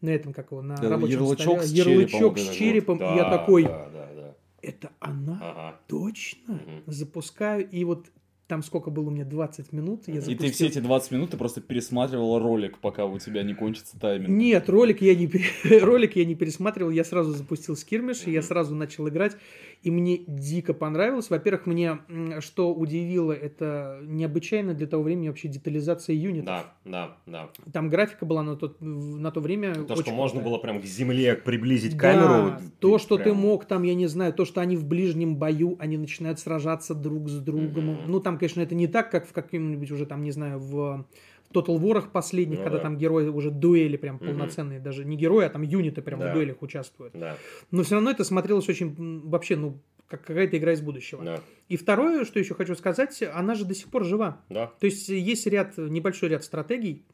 на этом, как его, на Да, рабочем ярлычок столе. с ярлычок черепом с этот вот. черепом, и Да, я такой, Да, да, да. это она? Ага. Точно? Мгм. Запускаю, и вот там сколько было у меня, 20 минут, я И И запустил. ты все эти 20 минут ты просто пересматривал ролик, пока у тебя не кончится тайминг. Нет, ролик я не, ролик я не пересматривал, я сразу запустил скирмиш, и я сразу начал играть, и мне дико понравилось. Во-первых, мне что удивило, это необычайно для того времени вообще детализация юнитов. Да, да, да. Там графика была на, тот, на то время То, что можно было прям к земле приблизить Да, камеру. то, ты что ты прям- мог, там, я не знаю, то, что они в ближнем бою, они начинают сражаться друг с другом. Мгм. Ну, там конечно, это не так, как в каком-нибудь уже там, не знаю, в Total War последних, Ну когда да. там герои уже дуэли прям Мгм. полноценные, даже не герои, а там юниты прям Да. в дуэлях участвуют. Да, Но все равно это смотрелось очень, вообще, ну, как какая-то игра из будущего. да, И второе, что еще хочу сказать, она же до сих пор жива. да. То есть есть ряд, небольшой ряд стратегий.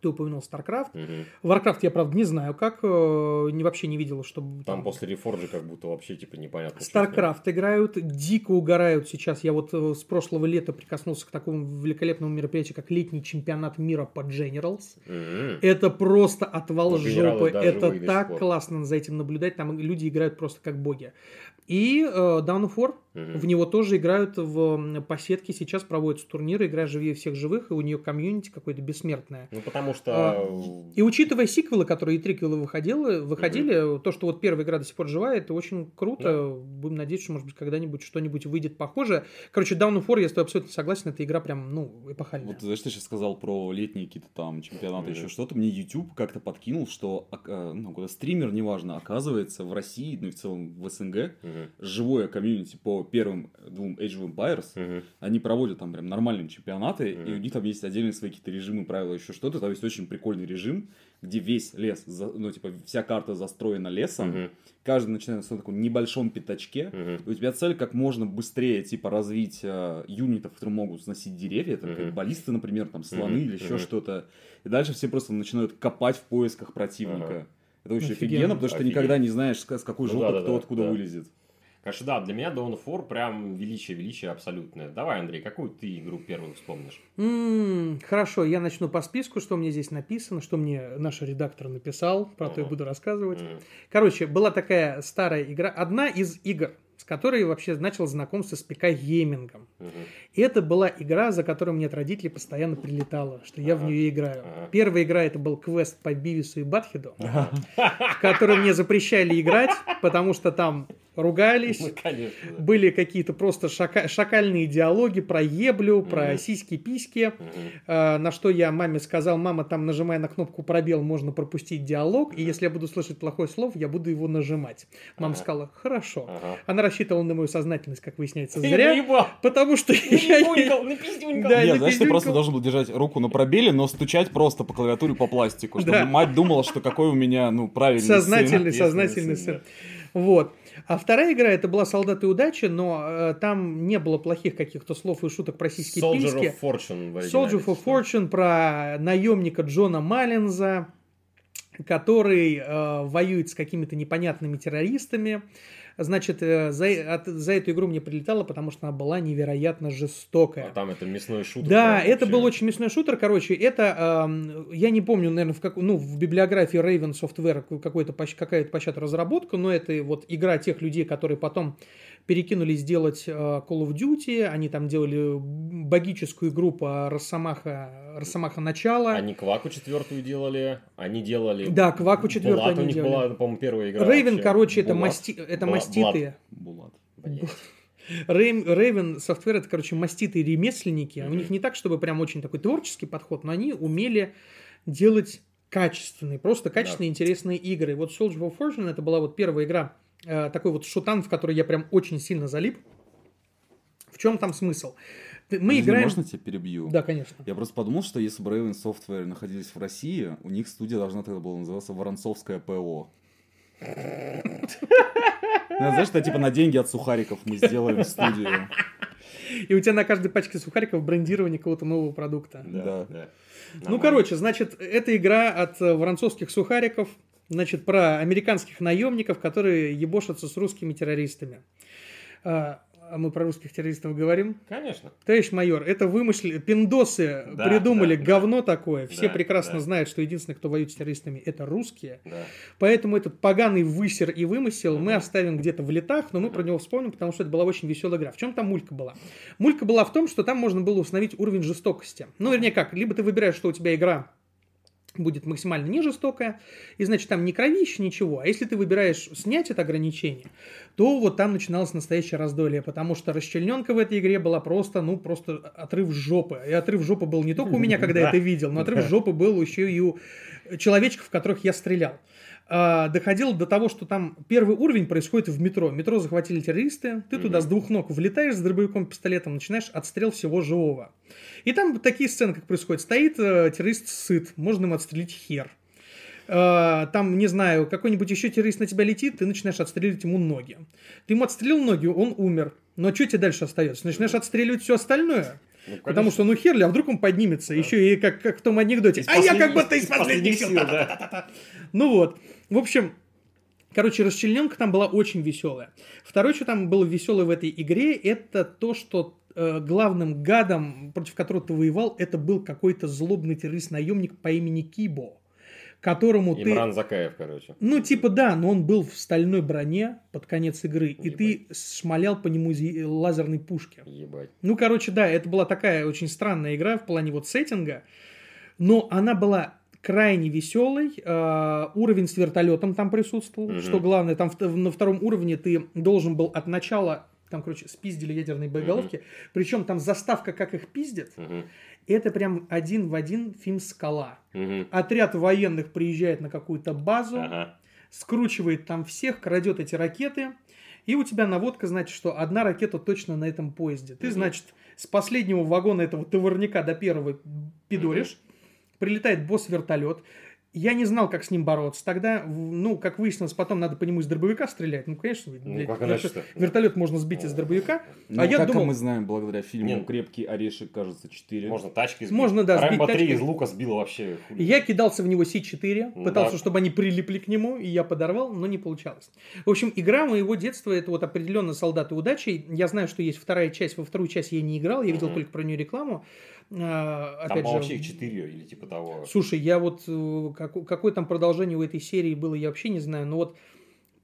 Ты упомянул StarCraft. Мгм. Warcraft я, правда, не знаю как. э, не, вообще не видел, чтобы... Там после рефорджа как будто вообще типа непонятно. StarCraft играют, дико угорают сейчас. Я вот э, с прошлого лета прикоснулся к такому великолепному мероприятию, как летний чемпионат мира по Generals. Мгм. Это просто отвал Ну, жопы. Это так классно за этим наблюдать. Там люди играют просто как боги. И э, War, Мгм. в него тоже играют в м, по сетке. Сейчас проводятся турниры, игра живее всех живых, и у нее комьюнити какое-то бессмертное. Ну, потому А, что... И учитывая сиквелы, которые и триквелы выходили, выходили, то, что вот первая игра до сих пор живая, это очень круто. Будем надеяться, что, может быть, когда-нибудь что-нибудь выйдет похожее. Короче, Down of War, я с тобой абсолютно согласен, эта игра прям, ну, эпохальная. Вот знаешь, ты сейчас сказал про летние какие-то там чемпионаты, Мгм. еще что-то. Мне YouTube как-то подкинул, что а, ну, когда стример, неважно, оказывается, в России, ну и в целом в СНГ, Мгм. живое комьюнити по первым двум Age of Empires, Мгм. они проводят там прям нормальные чемпионаты, Мгм. и у них там есть отдельные свои какие-то режимы, правила, еще что-то. Там есть очень прикольный режим, где весь лес, ну, типа, вся карта застроена лесом, Мгм. каждый начинает на таком небольшом пятачке, Мгм. и у тебя цель как можно быстрее, типа, развить э, юнитов, которые могут сносить деревья, там, как Мгм. баллисты, например, там, слоны Мгм. или еще Мгм. что-то. И дальше все просто начинают копать в поисках противника. Ага. Это очень Офигенно. офигенно, потому что ты Офигеть. никогда не знаешь, с какой Ну жопы да-да-да, кто откуда да. вылезет. Конечно, да, для меня Dawn of War прям величие-величие абсолютное. Давай, Андрей, какую ты игру первую вспомнишь? М, хорошо, я начну по списку, что мне здесь написано, что мне наш редактор написал, про то я буду рассказывать. Мгм. Короче, была такая старая игра, одна из игр, с которой вообще начал знакомство с ПК-геймингом. Мгм. И это была игра, за которую мне от родителей постоянно прилетало, что я в Ага. нее играю. Ага. Первая игра это был квест по Бивису и Батхеду, в который мне запрещали играть, потому что там ругались, Ну, конечно. да. были какие-то просто шака- шакальные диалоги про еблю, про Мгм. сиськи-письки. Мгм. А, На что я маме сказал, мама, там нажимая на кнопку пробел, можно пропустить диалог, и если я буду слышать плохое слово, я буду его нажимать. Мама Ага. сказала, хорошо. Ага. Она рассчитывала на мою сознательность, как выясняется, зря, потому что я... Да, Нет, знаешь, ты просто должен был держать руку на пробеле, но стучать просто по клавиатуре по пластику, чтобы мать думала, что какой у меня, ну, правильный Сознательный, сын. сознательный сын. Вот. А вторая игра это была «Солдаты удачи», но э, там не было плохих каких-то слов и шуток про сиськи Soldier письки. of Fortune Soldier for что? Fortune про наемника Джона Маллинза, который э, воюет с какими-то непонятными террористами. Значит, э, за, от- за эту игру мне прилетало, потому что она была невероятно жестокая. А там это мясной шутер. Да, прям это вообще. был очень мясной шутер. Короче, это, эм, я не помню, наверное, в, как, ну, в библиографии Raven Software какой-то, какая-то по счету разработка, но это вот игра тех людей, которые потом перекинулись делать э, Call of Duty, они там делали богическую игру по Росомаха, Росомаха начала. Они Кваку четвертую делали, они делали... Да, Кваку четвертую Булат у они них делали. была, по-моему, первая игра. Рейвен, вообще. короче, это, Булат. масти... это Була- маститые. Булат. Блядь. Рейвен Software это, короче, маститые ремесленники. У Мгм. них не так, чтобы прям очень такой творческий подход, но они умели делать качественные, просто качественные, интересные игры. Вот Soldier of Fortune это была вот первая игра, такой вот шутан, в который я прям очень сильно залип. В чем там смысл? Мы Извини, играем... Можно тебя перебью? Да, конечно. Я просто подумал, что если бы Raven Software находились в России, у них студия должна тогда была называться Воронцовская ПО. Ну, Знаешь, что типа на деньги от сухариков мы сделаем студию. И у тебя на каждой пачке сухариков брендирование какого-то нового продукта. Да. Ну, Нормально. короче, значит, это игра от э, воронцовских сухариков, значит, про американских наемников, которые ебошатся с русскими террористами. А, а мы про русских террористов говорим? Конечно. Товарищ майор, это вымышли... Пиндосы Да, придумали да, да. говно такое. Все Да, прекрасно да. знают, что единственные, кто воюет с террористами, это русские. Да. Поэтому этот поганый высер и вымысел мы Мгм. оставим где-то в летах, но мы про него вспомним, потому что это была очень веселая игра. В чем там мулька была? Мулька была в том, что там можно было установить уровень жестокости. Ну, вернее как, либо ты выбираешь, что у тебя игра будет максимально не жестокая, и значит там не кровище, ничего. А если ты выбираешь снять это ограничение, то вот там начиналось настоящее раздолье, потому что расчлененка в этой игре была просто, ну, просто отрыв жопы. И отрыв жопы был не только у меня, когда я это видел, но отрыв жопы был еще и у человечков, в которых я стрелял. А, доходило до того, что там первый уровень происходит в метро. Метро захватили террористы, ты туда с двух ног влетаешь с дробовиком пистолетом, начинаешь отстрел всего живого. И там такие сцены, как происходит. Стоит э, террорист сыт, можно ему отстрелить хер. Э, там, не знаю, какой-нибудь еще террорист на тебя летит, ты начинаешь отстреливать ему ноги. Ты ему отстрелил ноги, он умер. Но что тебе дальше остается? Начинаешь отстреливать все остальное. Ну, Потому что, ну, херли, а вдруг он поднимется? Еще и как, как в том анекдоте. Из а я как последних- будто из из последних последних сил. сил, да. Ну вот. В общем, короче, расчлененка там была очень веселая. Второе, что там было веселое в этой игре, это то, что э, главным гадом, против которого ты воевал, это был какой-то злобный террорист-наемник по имени Кибо, которому ты... Имран Закаев, короче. Ну, типа, да, но он был в стальной броне под конец игры, и ты шмалял по нему из лазерной пушки. Ебать. Ну, короче, да, это была такая очень странная игра в плане вот сеттинга, но она была крайне веселой. э, уровень с вертолетом там присутствовал, Мгм. что главное, там в- на втором уровне ты должен был от начала там, короче, спиздили ядерные боеголовки. Причем там заставка, как их пиздят, Мгм. это прям один в один фильм «Скала». Мгм. Отряд военных приезжает на какую-то базу, Ага. скручивает там всех, крадет эти ракеты, и у тебя наводка, значит, что одна ракета точно на этом поезде. Ты, Мгм. значит, с последнего вагона этого товарняка до первого пидоришь, прилетает босс-вертолет. Я не знал, как с ним бороться. Тогда, ну, как выяснилось, потом надо по нему из дробовика стрелять. Ну, конечно, Ну, как вертолет- можно сбить из дробовика. Ну, а я как думал, мы знаем, благодаря фильму Не. «Крепкий орешек», кажется, 4. Можно тачки сбить. Можно, да, сбить Рэмбо 3 тачкой. из лука сбил вообще. хули. Я кидался в него Си-4, Ну пытался, да. чтобы они прилипли к нему, и я подорвал, но не получалось. В общем, игра моего детства, это вот определенно «Солдаты удачи». Я знаю, что есть вторая часть, во вторую часть я не играл, я видел Мгм. только про нее рекламу. Там, Опять по-моему, же, вообще их 4 или типа того. Слушай, я вот э, как- какое там продолжение у этой серии было, я вообще не знаю. Но вот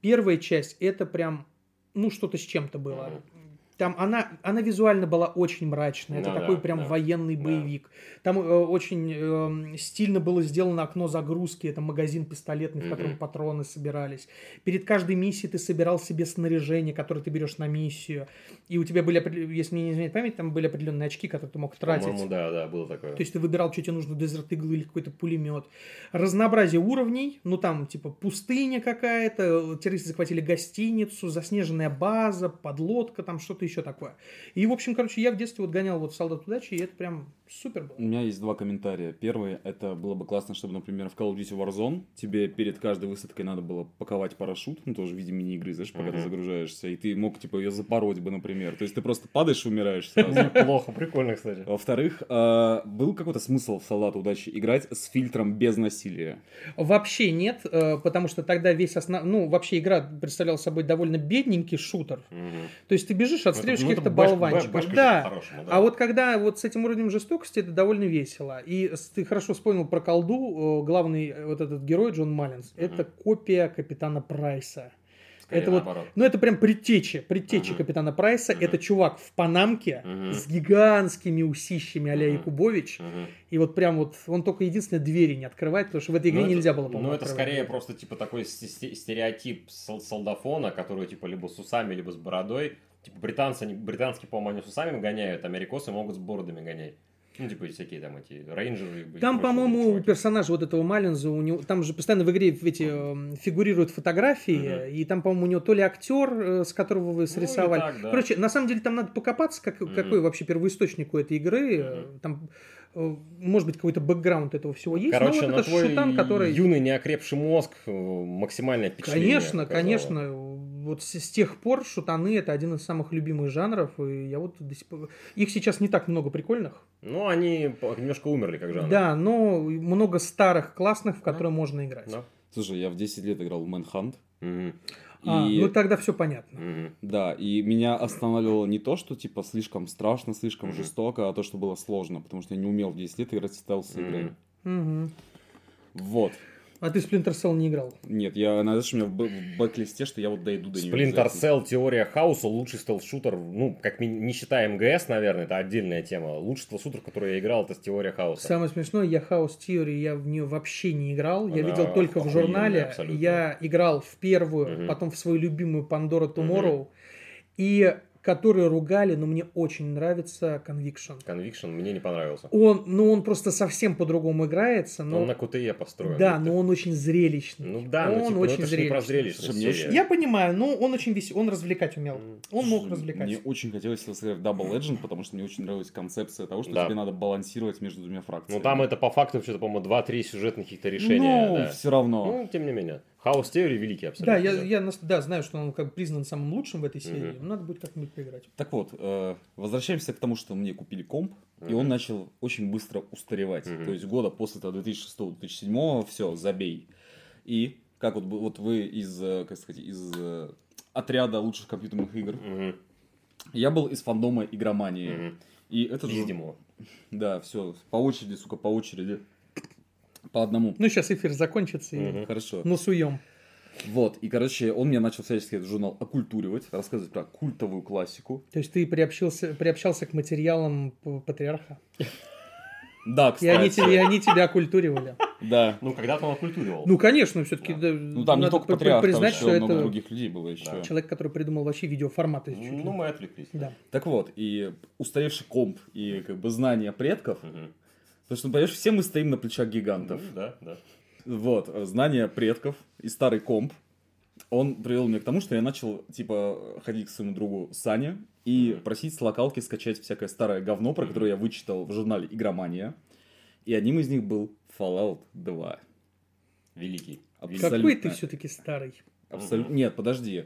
первая часть это прям ну что-то с чем-то было. Мгм. Там она, она визуально была очень мрачная. Это Ну такой да, прям да. военный Да. боевик. Там э, очень э, стильно было сделано окно загрузки. Это магазин пистолетный, в котором патроны собирались. Перед каждой миссией ты собирал себе снаряжение, которое ты берешь на миссию. И у тебя были, если мне не изменяет память, там были определенные очки, которые ты мог тратить. По-моему, да, да, было такое. То есть ты выбирал, что тебе нужно, дезерт иглы или какой-то пулемет. Разнообразие уровней, ну там типа пустыня какая-то, террористы захватили гостиницу, заснеженная база, подлодка, там что-то еще такое. И, в общем, короче, я в детстве вот гонял вот в Солдат удачи, и это прям супер было. У меня есть два комментария. Первый, это было бы классно, чтобы, например, в Call of Duty Warzone тебе перед каждой высадкой надо было паковать парашют, ну, тоже в виде мини-игры, знаешь, пока ты Мгм. загружаешься, и ты мог, типа, ее запороть бы, например. То есть ты просто падаешь и умираешь сразу. Плохо, прикольно, кстати. Во-вторых, э, был какой-то смысл в Солдат удачи играть с фильтром без насилия? Вообще нет, э, потому что тогда весь основ... Ну, вообще игра представляла собой довольно бедненький шутер. То есть ты бежишь, Ну, это- каких-то ну, это бэш- болванчиков. же да. да. А вот когда вот с этим уровнем жестокости, это довольно весело. И ты хорошо вспомнил про колду, э, главный вот этот герой Джон Маллинс, это копия капитана Прайса. Скорее это вот- наоборот. Ну, это прям предтеча, предтеча Мгм. капитана Прайса. Мгм. Это чувак в панамке Мгм. с гигантскими усищами а-ля Мгм. Якубович. Мгм. И вот прям вот он только единственное двери не открывает, потому что в этой игре Ну, это- нельзя было, по-моему, Ну, это открывать скорее просто, типа, такой сте- сте- стереотип сол- солдафона, который, типа, либо с усами, либо с бородой. Типа, британцы, британские, по-моему, они с усами гоняют, америкосы могут с бородами гонять. Ну, типа, всякие там эти рейнджеры. Там, по-моему, у персонажа вот этого Маллинза, у него, там же постоянно в игре эти эм, фигурируют фотографии, Мгм. и там, по-моему, у него то ли актер, э, с которого вы Ну, срисовали. так, да. Короче, на самом деле там надо покопаться, как, Мгм. какой вообще первоисточник у этой игры. э, Там, э, может быть, какой-то бэкграунд этого всего есть. Короче, но на вот это твой шутан, который... юный неокрепший мозг максимальное впечатление. Конечно, оказало. конечно. Вот с, с тех пор шутаны это один из самых любимых жанров, и я вот до сих пор... Их сейчас не так много прикольных. Ну, они немножко умерли, как жанр. Да, но много старых классных, в которые можно играть. Да. Слушай, я в 10 лет играл в Manhunt. А, и... ну тогда все понятно. Мгм. Да, и меня останавливало не то, что типа слишком страшно, слишком Мгм. жестоко, а то, что было сложно, потому что я не умел в 10 лет играть в стелс игры. Мгм. Мгм. Вот. А ты Splinter Cell не играл? Нет, я, знаешь, у меня в, бэк-листе, что я вот дойду до нее. Splinter. Cell, теория хаоса, лучший стелс-шутер, ну, как ми- не считая МГС, наверное, это отдельная тема. Лучший стелс-шутер, который я играл, это теория хаоса. Самое смешное, я House Theory, я в нее вообще не играл. Я Она видел только в журнале. абсолютно. Я играл в первую, Мгм. потом в свою любимую Pandora Tomorrow. И которые ругали, но мне очень нравится Conviction. Conviction мне не понравился. Он, ну, он просто совсем по-другому играется, но... Он на QTE построен. Да, но он очень зрелищный. Ну да, он ну, типа, ну, очень это же не про зрелищный. зрелищность. Я понимаю, но он очень вес... он развлекать умел. Он мог развлекать. Мне очень хотелось сыграть в Double Legend, потому что мне очень нравилась концепция того, что Да. тебе надо балансировать между двумя фракциями. Ну там это по факту что-то, по-моему, 2-3 сюжетных каких-то решения. Ну, да. все равно. Ну, тем не менее. Хаос Теории великий Да, абсолютно. я, я нас- да, знаю, что он как бы признан самым лучшим в этой серии. Но Надо будет как-нибудь поиграть. Так вот, э, возвращаемся к тому, что мне купили комп, и он начал очень быстро устаревать. Мгм. То есть года после того 2006-2007, все, забей. И как вот, вот вы из, э, как сказать, из э, отряда лучших компьютерных игр, Мгм. я был из фандома игромании. Мгм. И это же... Видимо. Да, все, по очереди, сука, по очереди. По одному. Ну, сейчас эфир закончится и Мгм. Хорошо. ну суем. Вот, и, короче, он меня начал всячески этот журнал оккультуривать, рассказывать про культовую классику. То есть ты приобщился, приобщался к материалам патриарха. Да, И кстати. они, тебя, и они тебя оккультуривали. Да. Ну, когда-то он оккультуривал. Ну, конечно, все-таки Да. Ну, там не только патриарх, там признать, еще что много это других людей было еще. Да. человек, который придумал вообще видеоформаты. ли. Ну, мы отвлеклись. Да. Так вот, и устаревший комп и как бы знания предков, Мгм. Потому что, ну, понимаешь, все мы стоим на плечах гигантов. Ну, Да, да. Вот, знания предков и старый комп, он привел меня к тому, что я начал, типа, ходить к своему другу Сане и просить с локалки скачать всякое старое говно, про которое я вычитал в журнале «Игромания». И одним из них был Fallout 2. Великий. Абсолютно. Какой ты все-таки старый. Абсолютно. Нет, подожди.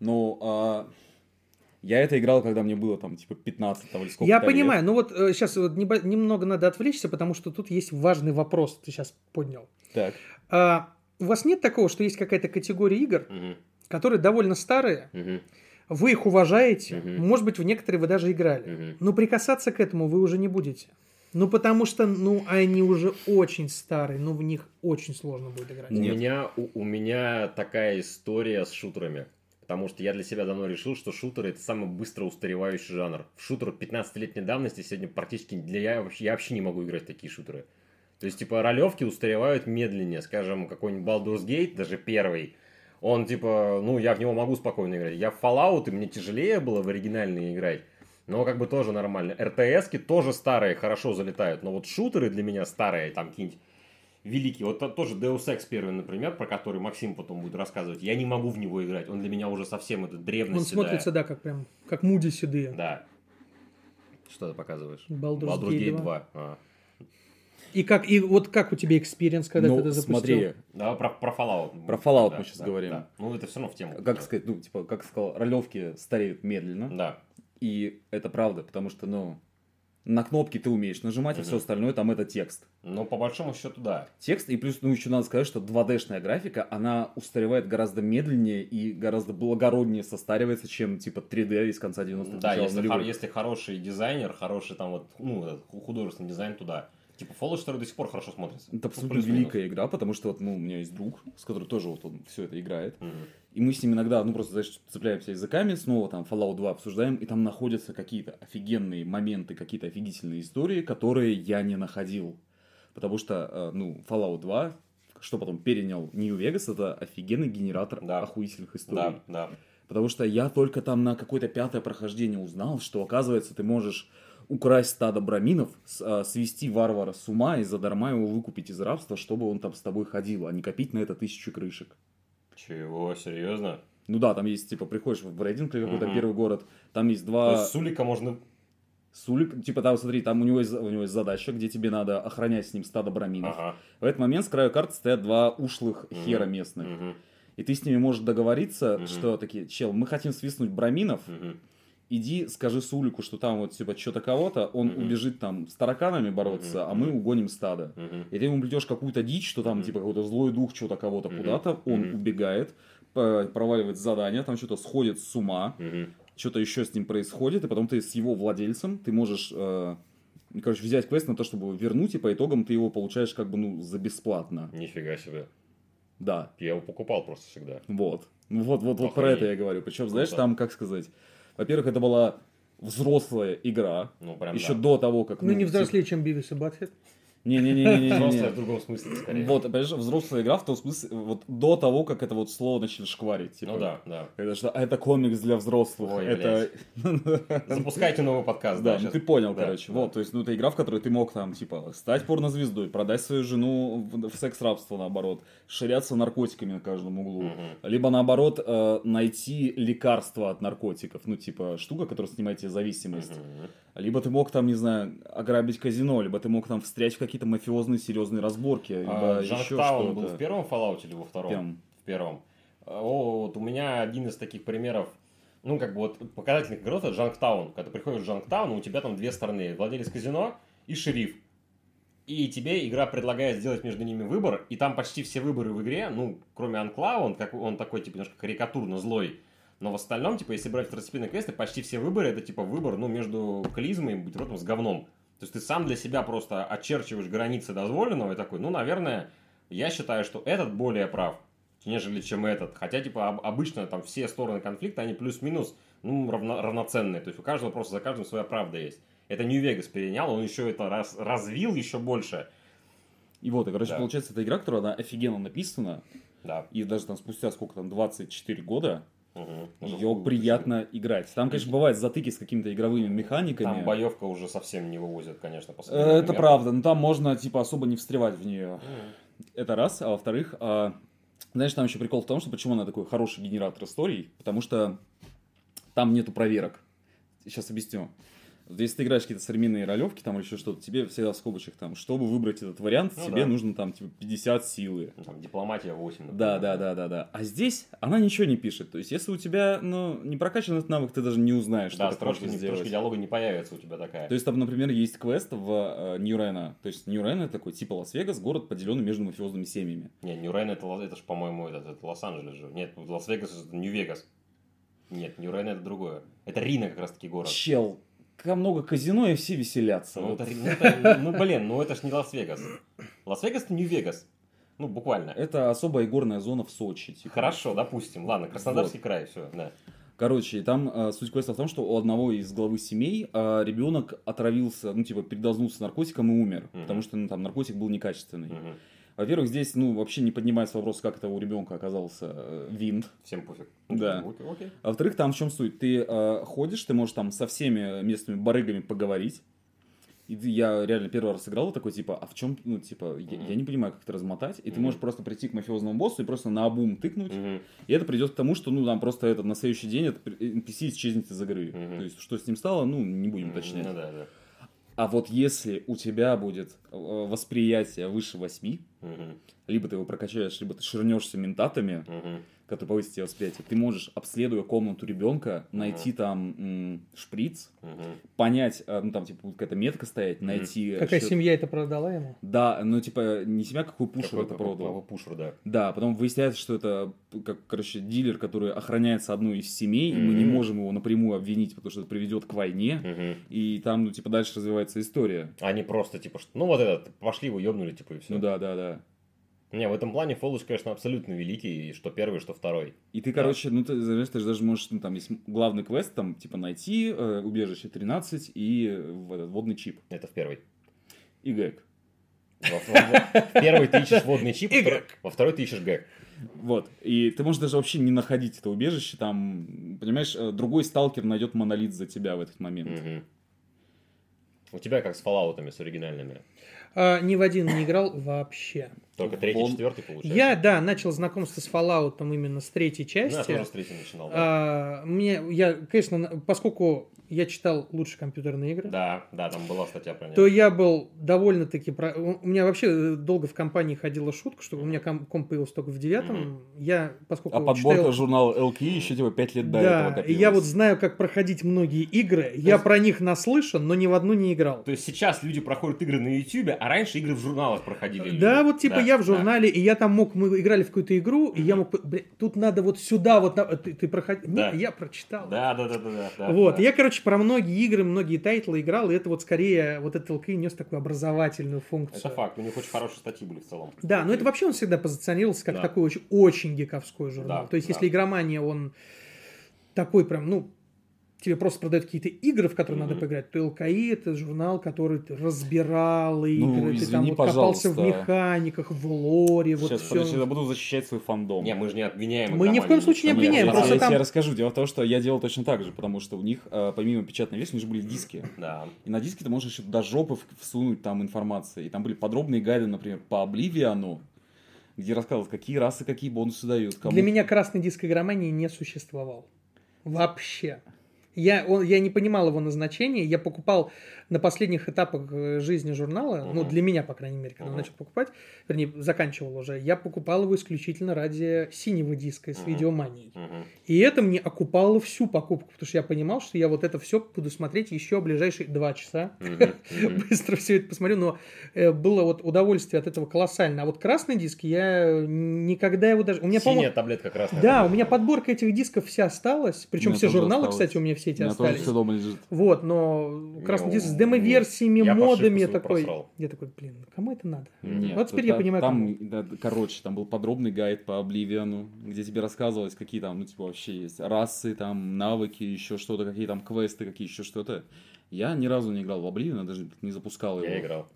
Ну, а, я это играл, когда мне было там, типа, 15 там, или сколько Я понимаю, но вот сейчас вот небо- немного надо отвлечься, потому что тут есть важный вопрос, ты сейчас поднял. Так. А, у вас нет такого, что есть какая-то категория игр, Мгм. которые довольно старые, Мгм. вы их уважаете, Мгм. может быть, в некоторые вы даже играли, Мгм. но прикасаться к этому вы уже не будете. Ну, потому что, ну, они уже очень старые, ну, в них очень сложно будет играть. У меня, у, у меня такая история с шутерами. Потому что я для себя давно решил, что шутеры это самый быстро устаревающий жанр. В шутер 15-летней давности сегодня практически для я вообще, я вообще не могу играть в такие шутеры. То есть, типа, ролевки устаревают медленнее. Скажем, какой-нибудь Baldur's Gate, даже первый, он, типа, ну, я в него могу спокойно играть. Я в Fallout, и мне тяжелее было в оригинальные играть. Но как бы тоже нормально. РТСки тоже старые, хорошо залетают. Но вот шутеры для меня старые, там какие-нибудь великий. Вот то- тоже Deus Ex первый, например, про который Максим потом будет рассказывать. Я не могу в него играть. Он для меня уже совсем это древность. Он смотрится, да, как прям, как Муди седые. Да. Что ты показываешь? Baldur's Baldur's Gate 2. 2. А. И как, и вот как у тебя experience, когда ну, ты это запустил? смотри, Да, про, про Fallout. Про Fallout Да, мы сейчас да, говорим. да. Ну, это все равно в тему. как сказать, ну, типа, как сказал, ролевки стареют медленно. Да. И это правда, потому что, ну, на кнопки ты умеешь нажимать, а Мгм. все остальное там это текст. Но по большому счету, да. Текст, и плюс, ну, еще надо сказать, что 2D-шная графика, она устаревает гораздо медленнее и гораздо благороднее состаривается, чем, типа, 3D из конца 90-х, Да, если, хор- если хороший дизайнер, хороший там вот, ну, художественный дизайн туда. Типа Fallout 2 до сих пор хорошо смотрится. Это Ну, абсолютно плюс-минус. великая игра, потому что вот, ну, у меня есть друг, с которым тоже вот он все это играет. Мгм. И мы с ним иногда, ну, просто, знаешь, цепляемся языками, снова там Fallout 2 обсуждаем, и там находятся какие-то офигенные моменты, какие-то офигительные истории, которые я не находил. Потому что, э, ну, Fallout 2, что потом перенял New Vegas, это офигенный генератор Да. охуительных историй. Да, да. Потому что я только там на какое-то пятое прохождение узнал, что, оказывается, ты можешь украсть стадо браминов, а, свести варвара с ума и задарма его выкупить из рабства, чтобы он там с тобой ходил, а не копить на это тысячу крышек. Чего, серьезно? Ну да, там есть, типа, приходишь в или какой-то Мгм. первый город, там есть То два есть с улика можно... сулик, типа, там, смотри, там у него, есть, у него есть задача, где тебе надо охранять с ним стадо браминов. Ага. В этот момент с краю карты стоят два ушлых Мгм. хера местных. Мгм. И ты с ними можешь договориться, Мгм. что такие, чел, мы хотим свистнуть браминов, Мгм. Иди, скажи Сулику, что там вот, типа, что-то кого-то, он Мгм. убежит там с тараканами бороться, Мгм. а мы угоним стадо. Мгм. И ты ему плетешь какую-то дичь, что там, Мгм. типа, какой-то злой дух, что-то кого-то Мгм. куда-то, он Мгм. убегает, проваливает задание, там что-то сходит с ума, Мгм. что-то еще с ним происходит, и потом ты с его владельцем, ты можешь, э, короче, взять квест на то, чтобы вернуть, и по итогам ты его получаешь как бы, ну, за бесплатно. Нифига себе. Да, Я его покупал просто всегда. вот. Ну Вот, вот, вот про Охренеть. это я говорю. Причем, знаешь, там, как сказать, во-первых, это была взрослая игра, Ну, прям еще да. до того, как... Ну, не типа, взрослее, чем Бивис и Батхед. Не-не-не-не-не. Взрослая в другом смысле, скорее. Вот, понимаешь, взрослая игра в том смысле, вот до того, как это вот слово начали шкварить. Типа, Ну да, да. Это что, а это комикс для взрослых. Ой, это... Запускайте новый подкаст. Да, ну ты понял, Да, короче. да. Вот, то есть, ну, это игра, в которой ты мог там, типа, стать порнозвездой, продать свою жену в, в секс-рабство, наоборот, ширяться наркотиками на каждом углу. Либо, наоборот, э, найти лекарство от наркотиков. Ну, типа, штука, которая снимает тебе зависимость. Либо ты мог там, не знаю, ограбить казино, либо ты мог там встрять в какие-то мафиозные серьезные разборки, либо А, еще Джанктаун был что-то. в первом Fallout или во втором? Первом. В первом. О, вот у меня один из таких примеров, ну, как бы вот показательных игр, это Джанктаун. Когда ты приходишь в Джанктаун, у тебя там две стороны. Владелец казино и шериф. И тебе игра предлагает сделать между ними выбор, и там почти все выборы в игре, ну, кроме Анклава, он, как, он такой, типа, немножко карикатурно злой, но в остальном, типа, если брать второстепенные квесты, почти все выборы, это, типа, выбор, ну, между клизмой и бутербродом с говном. То есть ты сам для себя просто очерчиваешь границы дозволенного и такой, ну, наверное, я считаю, что этот более прав, нежели чем этот. Хотя, типа, об- обычно там все стороны конфликта, они плюс-минус, ну, равно- равноценные. То есть у каждого просто за каждым своя правда есть. Это Нью-Вегас перенял, он еще это раз, развил еще больше. И вот, и, короче, Да. получается, эта игра, которая она офигенно написана, Да. и даже там спустя сколько там, 24 года, Уже ее в- приятно играть. Там, конечно, бывают затыки с какими-то игровыми механиками. Там боевка уже совсем не вывозит, конечно, по Э, Это примеру. правда, но там можно, типа, особо не встревать в нее. Это раз. А во-вторых, а, знаешь, там еще прикол в том, что почему она такой хороший генератор историй, потому что там нету проверок. Сейчас объясню. Вот Если ты играешь какие-то современные ролевки там или еще что-то, тебе всегда в скобочках там, чтобы выбрать этот вариант, Ну тебе да. нужно там типа 50 силы. Ну, Там дипломатия 8. например. Да, да, да, да, да. А здесь она ничего не пишет. То есть, если у тебя, ну, не прокачан этот навык, ты даже не узнаешь, что Да, так строчки, можно сделать. строчки диалога не появится у тебя такая. То есть, там, например, есть квест в Нью-Рена. То есть, Нью-Рино это такой типа Лас-Вегас, город, поделенный между мафиозными семьями. Не, Нью-Рино это, это же, по-моему, это, это Лос-Анджелес же. Нет, Лас-Вегас это Нью-Вегас. Нет, Нью-Рино это другое. Это Рино как раз таки город. Чел, как много казино, и все веселятся. Ну, Вот. это, ну, это- ну, блин, ну это ж не Лас-Вегас. Лас-Вегас это Нью-Вегас. Ну, буквально. Это особая горная зона в Сочи. типа. Хорошо, допустим. Ладно, Краснодарский край, все, да. Короче, там э, суть квеста в том, что у одного из главы семей э, ребенок отравился, ну, типа, передознулся наркотиком и умер. Мгм. Потому что, ну, там, наркотик был некачественный. Мгм. Во-первых, здесь, ну, вообще не поднимается вопрос, как это у ребенка оказался э, винт. Всем пофиг. Да. Окей, окей. А во-вторых, там в чем суть? Ты э, ходишь, ты можешь там со всеми местными барыгами поговорить. И ты- я реально первый раз сыграл такой, типа, а в чем, ну, типа, я, Мгм. я не понимаю, как это размотать. И ты Мгм. можешь просто прийти к мафиозному боссу и просто на обум тыкнуть. Мгм. И это придет к тому, что, ну, там просто это на следующий день этот NPC исчезнет из игры. Мгм. То есть, что с ним стало, ну, не будем уточнять. Ну да, да. А вот если у тебя будет э, восприятие выше 8, Мгм. либо ты его прокачаешь, либо ты ширнешься ментатами, Мгм. Который повысит тебе восприятие, ты можешь, обследуя комнату ребенка, найти там м, шприц, Мгм. понять, э, ну там типа какая-то метка стоять, Мгм. найти... Какая что- семья это продала ему? Да, ну типа не семья, какой пушер Какой- это какой- продал. какой Пушер, да. Да, потом выясняется, что это, как, короче, дилер, который охраняется одной из семей, и мы не можем его напрямую обвинить, потому что это приведет к войне, Мгм. и там, ну, типа, дальше развивается история. Они просто, типа, что- ну вот этот, пошли его ёбнули, типа, и все. Ну да, да, да. Не, в этом плане Фоллус, конечно, абсолютно великий, что первый, что второй. И ты, короче, ну, ты, знаешь, ты же даже можешь, ну, там есть главный квест, там, типа, найти э, убежище 13 и этот, водный чип. Это в первый. И гэг. В первый ты ищешь водный чип, во второй- во второй ты ищешь гэг. Вот. И ты можешь даже вообще не находить это убежище, там, понимаешь, э, другой сталкер найдет монолит за тебя в этот момент. У тебя как с фоллаутами, с оригинальными. А, ни в один не играл вообще. Только третий, Вон- четвертый получается. Я, да, начал знакомство с Fallout именно с третьей Ну, я части. тоже с третьей начинал. Да, А, мне, я, конечно, поскольку я читал лучше компьютерные игры, да, да, там была статья про то него. я был довольно-таки... Про... У меня вообще э, долго в компании ходила шутка, что у меня ком- комп появился только в девятом. Я, поскольку А подборка читал- журнала ЛКИ еще типа 5 лет до этого Да, и я вот копилась. знаю, как проходить многие игры. Я есть- про них наслышан, но ни в одну не играл. То есть сейчас люди проходят игры на YouTube, а раньше игры в журналах проходили. люди. Да, вот типа Да, я в да. журнале, и я там мог, мы играли в какую-то игру, и я мог, бля, тут надо вот сюда, вот, на- ты, ты проходи, Да. Не, я прочитал. Да, да, да, да, да, да. Вот, да. я, короче, про многие игры, многие тайтлы играл, и это вот скорее, вот этот ЛКИ нес такую образовательную функцию. Это факт, у них очень хорошие статьи были в целом. Да, но это вообще он всегда позиционировался как Да. такой очень, очень гиковской журнал. Да, То есть, да. если игромания, он такой прям, ну, тебе просто продают какие-то игры, в которые Мгм. надо поиграть, то ЛКИ это журнал, который ты разбирал игры, ты там извини, вот копался в механиках, в лоре, вот Сейчас, все. подожди, я буду защищать свой фандом. Не, мы же не обвиняем. Мы ни в коем случае не обвиняем, я, просто я там- тебе расскажу. Дело в том, что я делал точно так же, потому что у них, э, помимо печатной версии, у них же были диски. Да. И на диске ты можешь еще до жопы всунуть там информации. И там были подробные гайды, например, по Обливиану, где рассказывают, какие расы, какие бонусы дают. Кому... Для меня красный диск игромании не существовал. Вообще. Я, он, я не понимал его назначения. Я покупал на последних этапах э, жизни журнала, ну, Мгм. для меня, по крайней мере, когда Мгм. начал покупать, вернее, заканчивал уже, я покупал его исключительно ради синего диска с Мгм. видеоманией. Мгм. И это мне окупало всю покупку, потому что я понимал, что я вот это все буду смотреть еще ближайшие два часа. Мгм. Мгм. Быстро все это посмотрю, но э, было вот удовольствие от этого колоссальное. А вот красный диск, я никогда его даже... У меня, Синяя таблетка красная. да, у меня подборка этих дисков вся осталась. Причем все журналы, осталось. кстати, у меня все эти У меня тоже остались. все дома лежит. Вот, но красный диск демо-версиями, я модами свой такой. просрал. Я такой, блин, кому это надо? Мгм. Вот теперь я это- понимаю, Там, да, короче, там был подробный гайд по Обливиану, где тебе рассказывалось, какие там, ну, типа, вообще есть расы, там, навыки, еще что-то, какие там квесты, какие еще что-то. Я ни разу не играл в Обливиан, даже не запускал его. Я играл.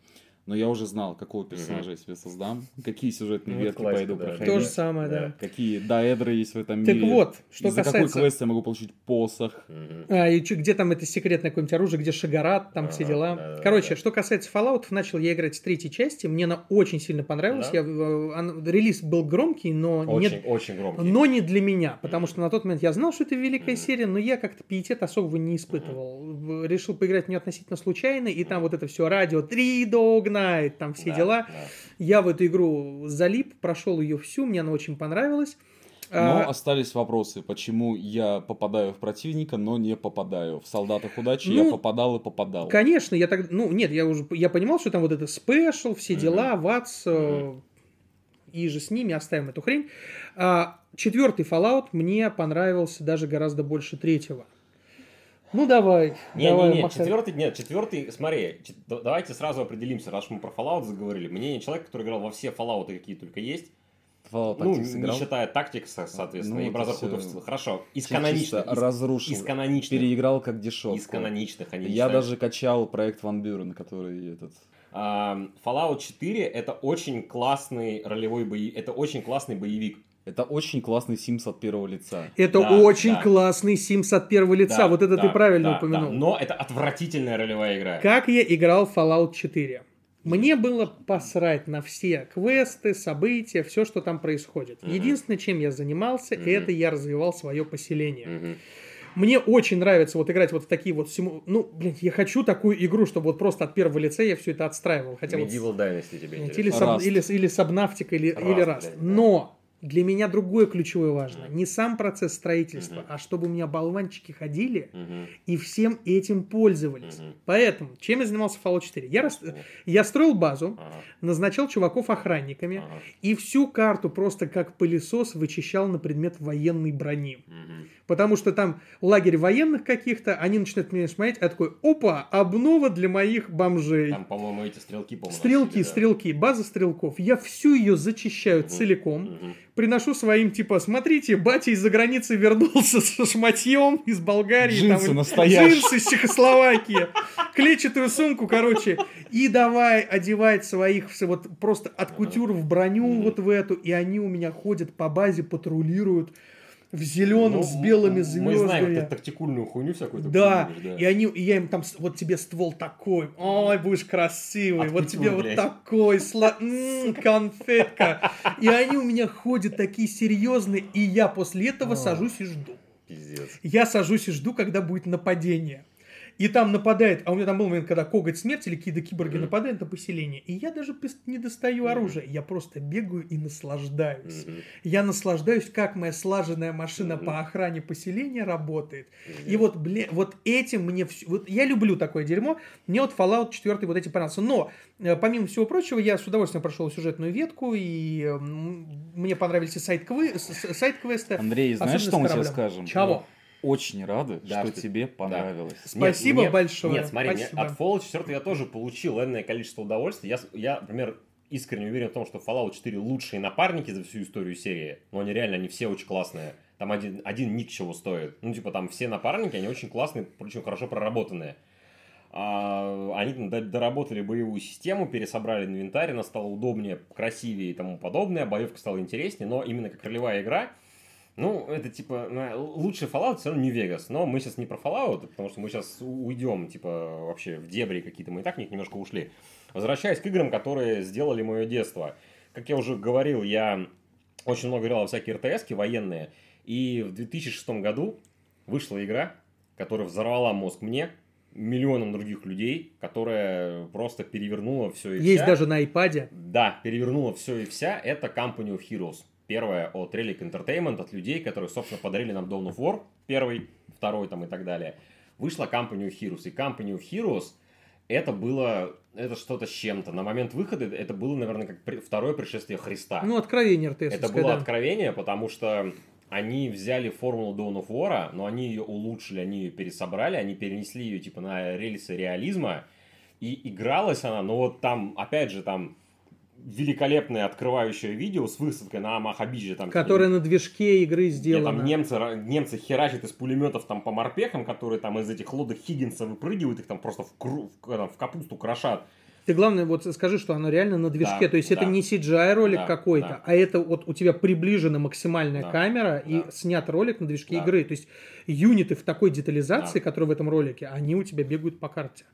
Но я уже знал, какого персонажа я себе создам, какие сюжетные Ну, ветки классика, пойду да. проходить. То же самое, да. Да. Какие даэдры есть в этом Так мире. вот, что и за какой квест я могу получить посох. Мгм. А, и чё- где там это секретное какое-нибудь оружие, где Шагарат, там все Ага, дела. да, да, Короче, да. что касается Fallout, начал я играть с третьей части, мне она очень сильно понравилась. Да? Я, э, она- релиз был громкий, но Очень, нет очень громкий. Но не для меня, потому что на тот момент я знал, что это великая Мгм. серия, но я как-то пиетет особого не испытывал. В- Решил поиграть в нее относительно случайно, и там вот это все радио, Three Dog Night, там все Да, дела. да. Я в эту игру залип, прошел ее всю, мне она очень понравилась. Но А, остались вопросы, почему я попадаю в противника, но не попадаю. В солдатах удачи Ну, я попадал и попадал. Конечно, я так, ну нет, я уже, я понимал, что там вот это спешл, все Мгм. дела, ватс, э, и же с ними оставим эту хрень. А, четвертый Fallout мне понравился даже гораздо больше третьего. Ну давай, Не, давай, не, не, Максим. четвертый, нет, четвертый, смотри, чет- да- давайте сразу определимся, раз мы про Fallout заговорили. Мнение человека, который играл во все Fallout, какие только есть, Fallout ну, Tactics не играл? считая Tactics, соответственно, Ну, и Brotherhood of- Хорошо, из Чисто каноничных, из, разрушил. из каноничных, Переиграл как дешевку. из каноничных, они Я считают. даже качал проект Ван Бюрен, который этот... Fallout 4 это очень классный ролевой боевик, это очень классный боевик. Это очень классный Sims от первого лица. Это Да, очень да. классный Sims от первого лица. Да, вот это да, ты правильно да, упомянул. да. Но это отвратительная ролевая игра. Как я играл в Fallout 4? Мне было посрать на все квесты, события, все, что там происходит. Мгм. Единственное, чем я занимался, Мгм. это я развивал свое поселение. Мгм. Мне очень нравится вот играть вот в такие вот симу... Ну, блин, я хочу такую игру, чтобы вот просто от первого лица я все это отстраивал. Хотя вот... Medieval Dynasty тебе интересно. Или, саб... Или, или Сабнавтика, или, Rust, или блядь, да. Но для меня другое ключевое важно. Не сам процесс строительства, а чтобы у меня болванчики ходили и всем этим пользовались. Поэтому, чем я занимался в Fallout 4? Я, рас- я строил базу, назначал чуваков охранниками, и всю карту просто как пылесос вычищал на предмет военной брони. Потому что там лагерь военных каких-то, они начинают меня смотреть, а такой, опа, обнова для моих бомжей. Там, по-моему, эти стрелки, по-моему, Стрелки, носили, да. стрелки, база стрелков. Я всю ее зачищаю Мгм. целиком. Мгм. Приношу своим, типа, смотрите, батя из-за границы вернулся с шматьем из Болгарии. Джинсы там, настоящие. Джинсы из Чехословакии. Клетчатую сумку, короче. И давай одевать своих, вот просто от кутюр в броню вот в эту. И они у меня ходят по базе, патрулируют в зеленом Ну, с белыми Мы знаем, звездами. тактикульную хуйню всякую. Да, да. и они, и я им там, вот тебе ствол такой, ой, будешь красивый, От вот кутюр, тебе вот блядь. такой, сла... м, конфетка. И они у меня ходят такие серьезные, и я после этого А. сажусь и жду. Пиздец. Я сажусь и жду, когда будет нападение. И там нападает, а у меня там был момент, когда коготь смерти или какие-то киборги Мгм. нападают на поселение. И я даже не достаю Мгм. оружие, я просто бегаю и наслаждаюсь. Мгм. Я наслаждаюсь, как моя слаженная машина Мгм. по охране поселения работает. И Пиздец. вот, бля, вот этим мне все... Вот я люблю такое дерьмо. Мне вот Fallout 4 вот эти понравился. Но, э, помимо всего прочего, я с удовольствием прошел сюжетную ветку, и мне понравились и сайт-квесты. Андрей, знаешь, что мы тебе скажем? Чего? Очень рады, Да, что что- тебе понравилось. Спасибо мне- большое. Нет, смотри, мне Спасибо. от Fallout 4 я тоже получил энное количество удовольствия. Я, я, например, искренне уверен в том, что Fallout 4 лучшие напарники за всю историю серии. Но они реально, они все очень классные. Там один, один ник чего стоит. Ну, типа, там все напарники, они очень классные, очень хорошо проработанные. А, они там доработали боевую систему, пересобрали инвентарь, она стала удобнее, красивее и тому подобное, боевка стала интереснее, но именно как ролевая игра, ну, это типа, лучший Fallout все равно не Вегас, но мы сейчас не про Fallout, потому что мы сейчас уйдем, типа, вообще в дебри какие-то, мы и так в них немножко ушли. Возвращаясь к играм, которые сделали мое детство. Как я уже говорил, я очень много играл во всякие РТС военные, и в 2006 году вышла игра, которая взорвала мозг мне, миллионам других людей, которая просто перевернула все и Есть вся. даже на iPad. Да, перевернула все и вся. Это Company of Heroes. Первая от Relic Entertainment, от людей, которые, собственно, подарили нам Dawn of War, первый, второй там и так далее. Вышла Company of Heroes. И Company of Heroes это было, это что-то с чем-то. На момент выхода это было, наверное, как при, второе пришествие Христа. Ну, откровение РТС. Это было да. откровение, потому что они взяли формулу Dawn of War, но они ее улучшили, они ее пересобрали, они перенесли ее типа на рельсы реализма, и игралась она, но вот там, опять же, там великолепное открывающее видео с высадкой на Махабиже. Там, Которое на движке игры сделано. там немцы, немцы херачат из пулеметов там по морпехам, которые там из этих лодок Хиггинса выпрыгивают, их там просто в, кру, в, в капусту крошат. Ты главное вот скажи, что оно реально на движке, да, то есть да, это не CGI ролик да, какой-то, да. а это вот у тебя приближена максимальная да, камера да. и снят ролик на движке да. игры. То есть юниты в такой детализации, да. которые в этом ролике, они у тебя бегают по карте.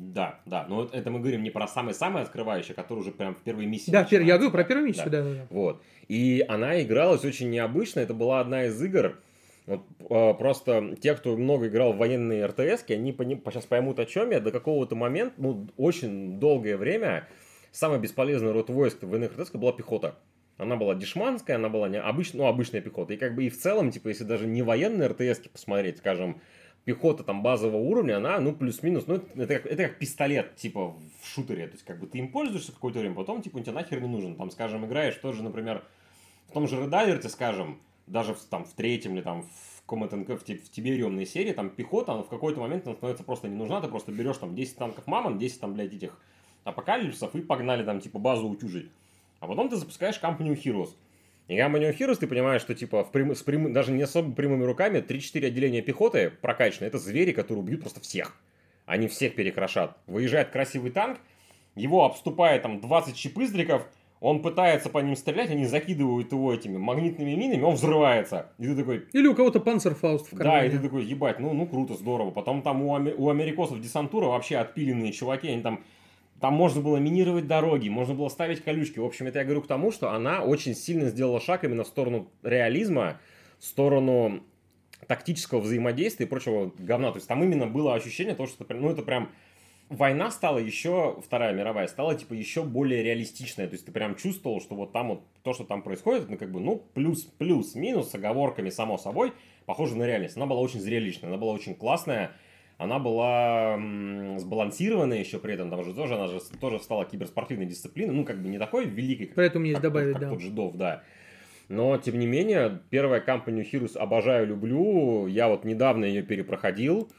Да, да, но это мы говорим не про самое-самое открывающее, которое уже прям в первой миссии. Да, пер... я говорю про первую миссию, да. да, да. Вот. И она игралась очень необычно. Это была одна из игр. Вот, э, просто те, кто много играл в военные РТС, они пони... сейчас поймут, о чем я. До какого-то момента, ну, очень долгое время, самый бесполезный род войск в военных РТС была пехота. Она была дешманская, она была не обыч... ну, обычная пехота. И как бы и в целом, типа, если даже не военные РТС посмотреть, скажем, пехота там базового уровня, она, ну, плюс-минус, ну, это, как, это как пистолет, типа, в шутере. То есть, как бы ты им пользуешься какое-то время, потом, типа, он тебе нахер не нужен. Там, скажем, играешь тоже, например, в том же Red Alert, скажем, даже в, там, в третьем или там в Command в, в Тибериумной серии, там пехота, она в какой-то момент она становится просто не нужна, ты просто берешь там 10 танков Мамон, 10 там, блядь, этих апокалипсисов и погнали там, типа, базу утюжить. А потом ты запускаешь Company Heroes. И Company of Heroes ты понимаешь, что типа в прям, с прям, даже не особо прямыми руками 3-4 отделения пехоты прокачаны. Это звери, которые убьют просто всех. Они всех перекрошат. Выезжает красивый танк, его обступает там 20 щепыздриков, он пытается по ним стрелять, они закидывают его этими магнитными минами, он взрывается. И ты такой... Или у кого-то панцерфауст в кармане. Да, и ты такой, ебать, ну, ну круто, здорово. Потом там у, у америкосов десантура вообще отпиленные чуваки, они там там можно было минировать дороги, можно было ставить колючки. В общем, это я говорю к тому, что она очень сильно сделала шаг именно в сторону реализма, в сторону тактического взаимодействия и прочего говна. То есть там именно было ощущение того, что ну, это прям война стала еще, Вторая мировая, стала типа еще более реалистичная. То есть ты прям чувствовал, что вот там вот то, что там происходит, ну как бы, ну, плюс, плюс, минус, с оговорками, само собой, похоже на реальность. Она была очень зрелищная, она была очень классная она была сбалансированная еще при этом, там же тоже, она же тоже стала киберспортивной дисциплиной, ну, как бы не такой великой, как, Поэтому есть как, добавить, как да. тот жидов, да. Но, тем не менее, первая Company Heroes обожаю, люблю. Я вот недавно ее перепроходил.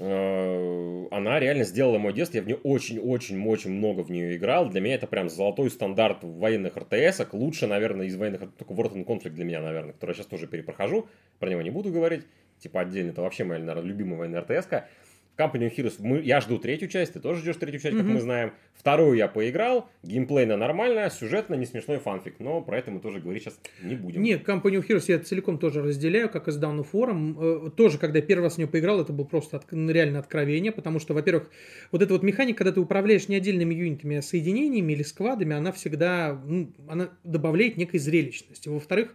Э, она реально сделала мой детство. Я в нее очень-очень-очень много в нее играл. Для меня это прям золотой стандарт военных РТС. Лучше, наверное, из военных... Только World and Conflict для меня, наверное, который я сейчас тоже перепрохожу. Про него не буду говорить типа отдельно, это вообще моя, наверное, любимая военная РТС-ка. Company of Heroes, мы, я жду третью часть, ты тоже ждешь третью часть, mm-hmm. как мы знаем. Вторую я поиграл, геймплейно нормально, сюжетно не смешной фанфик, но про это мы тоже говорить сейчас не будем. Нет, Company of Heroes я целиком тоже разделяю, как и с Down of War. Э, тоже, когда я первый раз в нее поиграл, это было просто от, реально откровение, потому что, во-первых, вот эта вот механика, когда ты управляешь не отдельными юнитами, а соединениями или сквадами, она всегда, ну, она добавляет некой зрелищности. Во-вторых,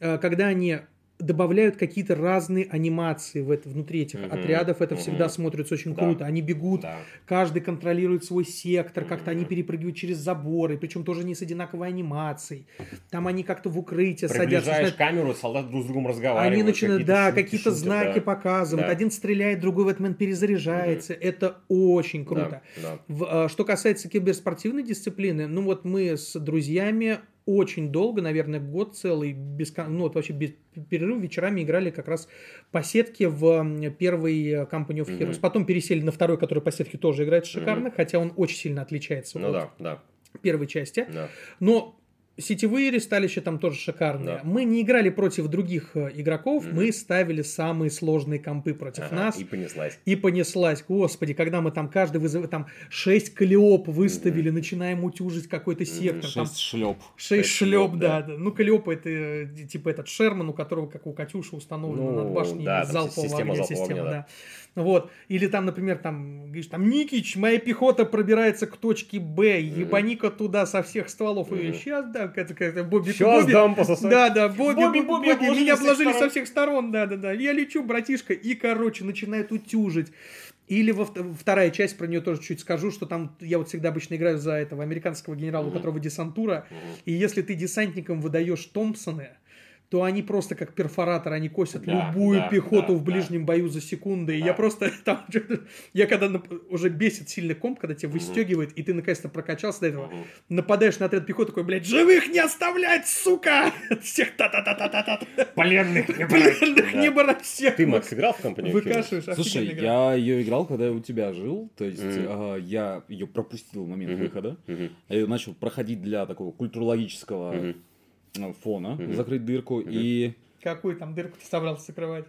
э, когда они добавляют какие-то разные анимации в это, внутри этих mm-hmm. отрядов. Это mm-hmm. всегда смотрится очень да. круто. Они бегут, да. каждый контролирует свой сектор, mm-hmm. как-то они перепрыгивают через заборы, причем тоже не с одинаковой анимацией. Там они как-то в укрытие садятся. Начинают... камеру, солдаты друг с другом разговаривают. Они начинают, да, какие-то шутят, знаки да. показывают. Да. Один стреляет, другой в этот момент перезаряжается. Mm-hmm. Это очень круто. Да. Да. В, а, что касается киберспортивной дисциплины, ну вот мы с друзьями очень долго, наверное, год целый, без, ну, вот вообще без перерыва вечерами играли как раз по сетке в первый Company of Heroes. Mm-hmm. Потом пересели на второй, который по сетке тоже играет шикарно, mm-hmm. хотя он очень сильно отличается ну, от да, да. первой части. Да. Но Сетевые ресталища там тоже шикарные. Да. Мы не играли против других э, игроков, Мгм. мы ставили самые сложные компы против Ага, нас. И понеслась. И понеслась, господи, когда мы там каждый вызывает, там 6 калиоп выставили, начинаем утюжить какой-то сектор, там Шесть шлеп. 6 шесть шлеп, шлёп, да. да. да. Ну, калиоп это э, типа этот Шерман, у которого, как у Катюши, установлена Ну, над башней да, там залпового система огня, залпового система, огня, да. Вот. Или там, например, там, говоришь, там, Никич, моя пехота пробирается к точке Б, ебани-ка туда со всех стволов. И сейчас, да, это как-то Бобби Сейчас Бобби. дам пососать. Да, да, Бобби, Бобби, Бобби, Бобби, меня обложили со всех сторон, да, да, да. Я лечу, братишка, и, короче, начинает утюжить. Или во вт- вторая часть, про нее тоже чуть скажу, что там я вот всегда обычно играю за этого американского генерала, у которого десантура, и если ты десантникам выдаешь Томпсоны, то они просто как перфоратор, они косят Да, любую да, пехоту да, в ближнем бою за секунды. И Да. я просто там, я когда уже бесит сильный комп, когда тебя выстегивает, и ты наконец-то прокачался до этого, нападаешь на отряд пехоты, такой, блядь, живых не оставлять, сука! Всех та-та-та-та-та-та! Пленных не брать. Пленных Да. не брать всех! Ты, Макс, играл в компанию? Выкашиваешь, Слушай, я ее играл, когда я у тебя жил, то есть я ее пропустил в момент выхода. Я ее начал проходить для такого культурологического фона, Мгм. закрыть дырку. Мгм. И Какую там дырку ты собрался закрывать?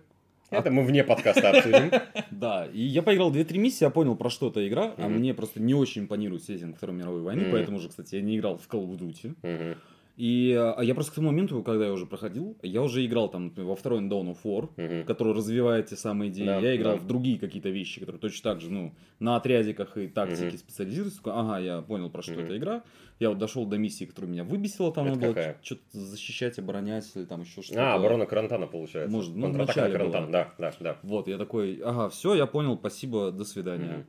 Это мы вне подкаста обсудим. да, и я поиграл 2-3 миссии, я понял, про что эта игра, а мне просто не очень импонирует сеттинг Второй мировой войны, поэтому же, кстати, я не играл в Call of Duty. И а, я просто к тому моменту, когда я уже проходил, я уже играл там во второй Dawn of War, Мгм. который развивает те самые идеи. Да, я играл да. в другие какие-то вещи, которые точно так же, ну, на отрядиках и тактике Мгм. специализируются. Ага, я понял, про что Мгм. эта игра. Я вот дошел до миссии, которая меня выбесила, там Это надо было что-то защищать, оборонять или там еще что-то. А, оборона Карантана, получается. Может, ну, Контратака на Карантан, да, да, да. Вот, я такой, ага, все, я понял, спасибо, до свидания. Мгм.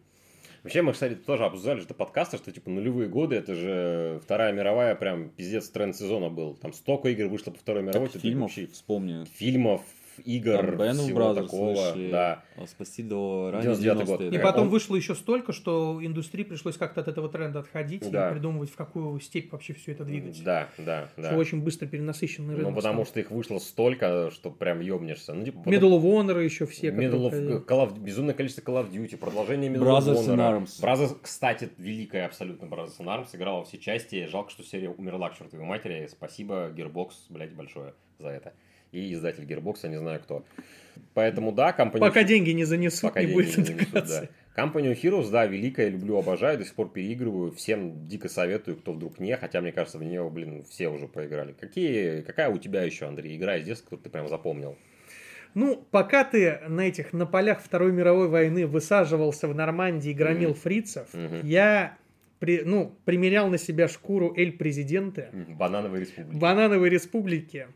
Вообще, мы, кстати, тоже обсуждали что подкаста, что типа нулевые годы, это же Вторая мировая, прям пиздец тренд сезона был. Там столько игр вышло по Второй мировой, Так, фильмов, вообще- вспомни. фильмов, игр, Там всего Brothers такого. вышли, Да. а, Спасти до раннего 99-й год. 90-е, И потом Он- вышло еще столько, что индустрии пришлось как-то от этого тренда отходить Да. и придумывать, в какую степь вообще все это двигать. Да, да, Что да. очень быстро перенасыщенный рынок Ну, потому стал. что их вышло столько, что прям ёбнешься. Ну, типа, потом- Medal of Honor еще все. Medal of, Call of- безумное количество Call of Duty, продолжение Medal Brothers of in Honor. Arms. Brothers, кстати, великая абсолютно Brothers in Arms, играла все части. Жалко, что серия умерла к чертовой матери. Спасибо, Gearbox, блядь, большое за это. И издатель Gearbox, не знаю кто. Поэтому, да, компания... Пока деньги не занесут, Пока не будет интеграции. да. Company Heroes, да, великая, люблю, обожаю, до сих пор переигрываю, всем дико советую, кто вдруг не, хотя, мне кажется, в нее, блин, все уже поиграли. Какие, какая у тебя еще, Андрей, игра из детства, которую ты прям запомнил? Ну, пока ты на этих, на полях Второй мировой войны высаживался в Нормандии и громил Мгм. фрицев, Мгм. я при, ну, примерял на себя шкуру Эль-президента Банановая республика. Банановой республики,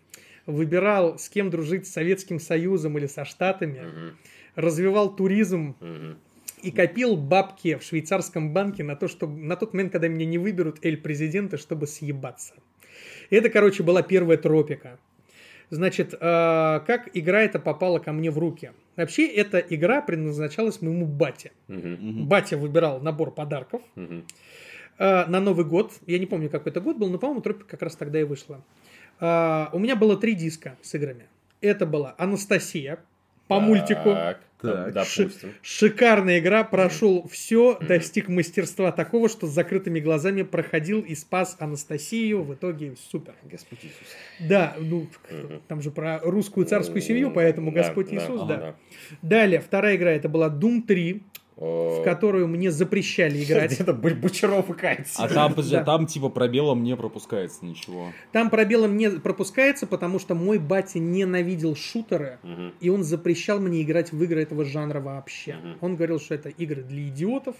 выбирал, с кем дружить, с Советским Союзом или со Штатами, Мгм. развивал туризм Мгм. и копил бабки в швейцарском банке на то, что на тот момент, когда меня не выберут Эль-президента, чтобы съебаться. Это, короче, была первая тропика. Значит, э, как игра эта попала ко мне в руки? Вообще, эта игра предназначалась моему бате. Мгм. Батя выбирал набор подарков Мгм. э, на Новый год. Я не помню, какой это год был, но, по-моему, тропика как раз тогда и вышла. Э, у меня было три диска с играми. Это была Анастасия по мультику. Так, Так. допустим. Шикарная игра, прошел все, достиг мастерства такого, что с закрытыми глазами проходил и спас Анастасию. В итоге супер. Господь Иисус. Да, ну, там же про русскую царскую семью, поэтому Господь да, Иисус, да. да. Далее, вторая игра, это была Doom 3, О, в которую мне запрещали играть. Б- Бочаров и Катя. А там, подожди, Да. там типа пробелом не пропускается ничего. Там пробелом не пропускается, потому что мой батя ненавидел шутеры, Мгм. и он запрещал мне играть в игры этого жанра вообще. Мгм. Он говорил, что это игры для идиотов,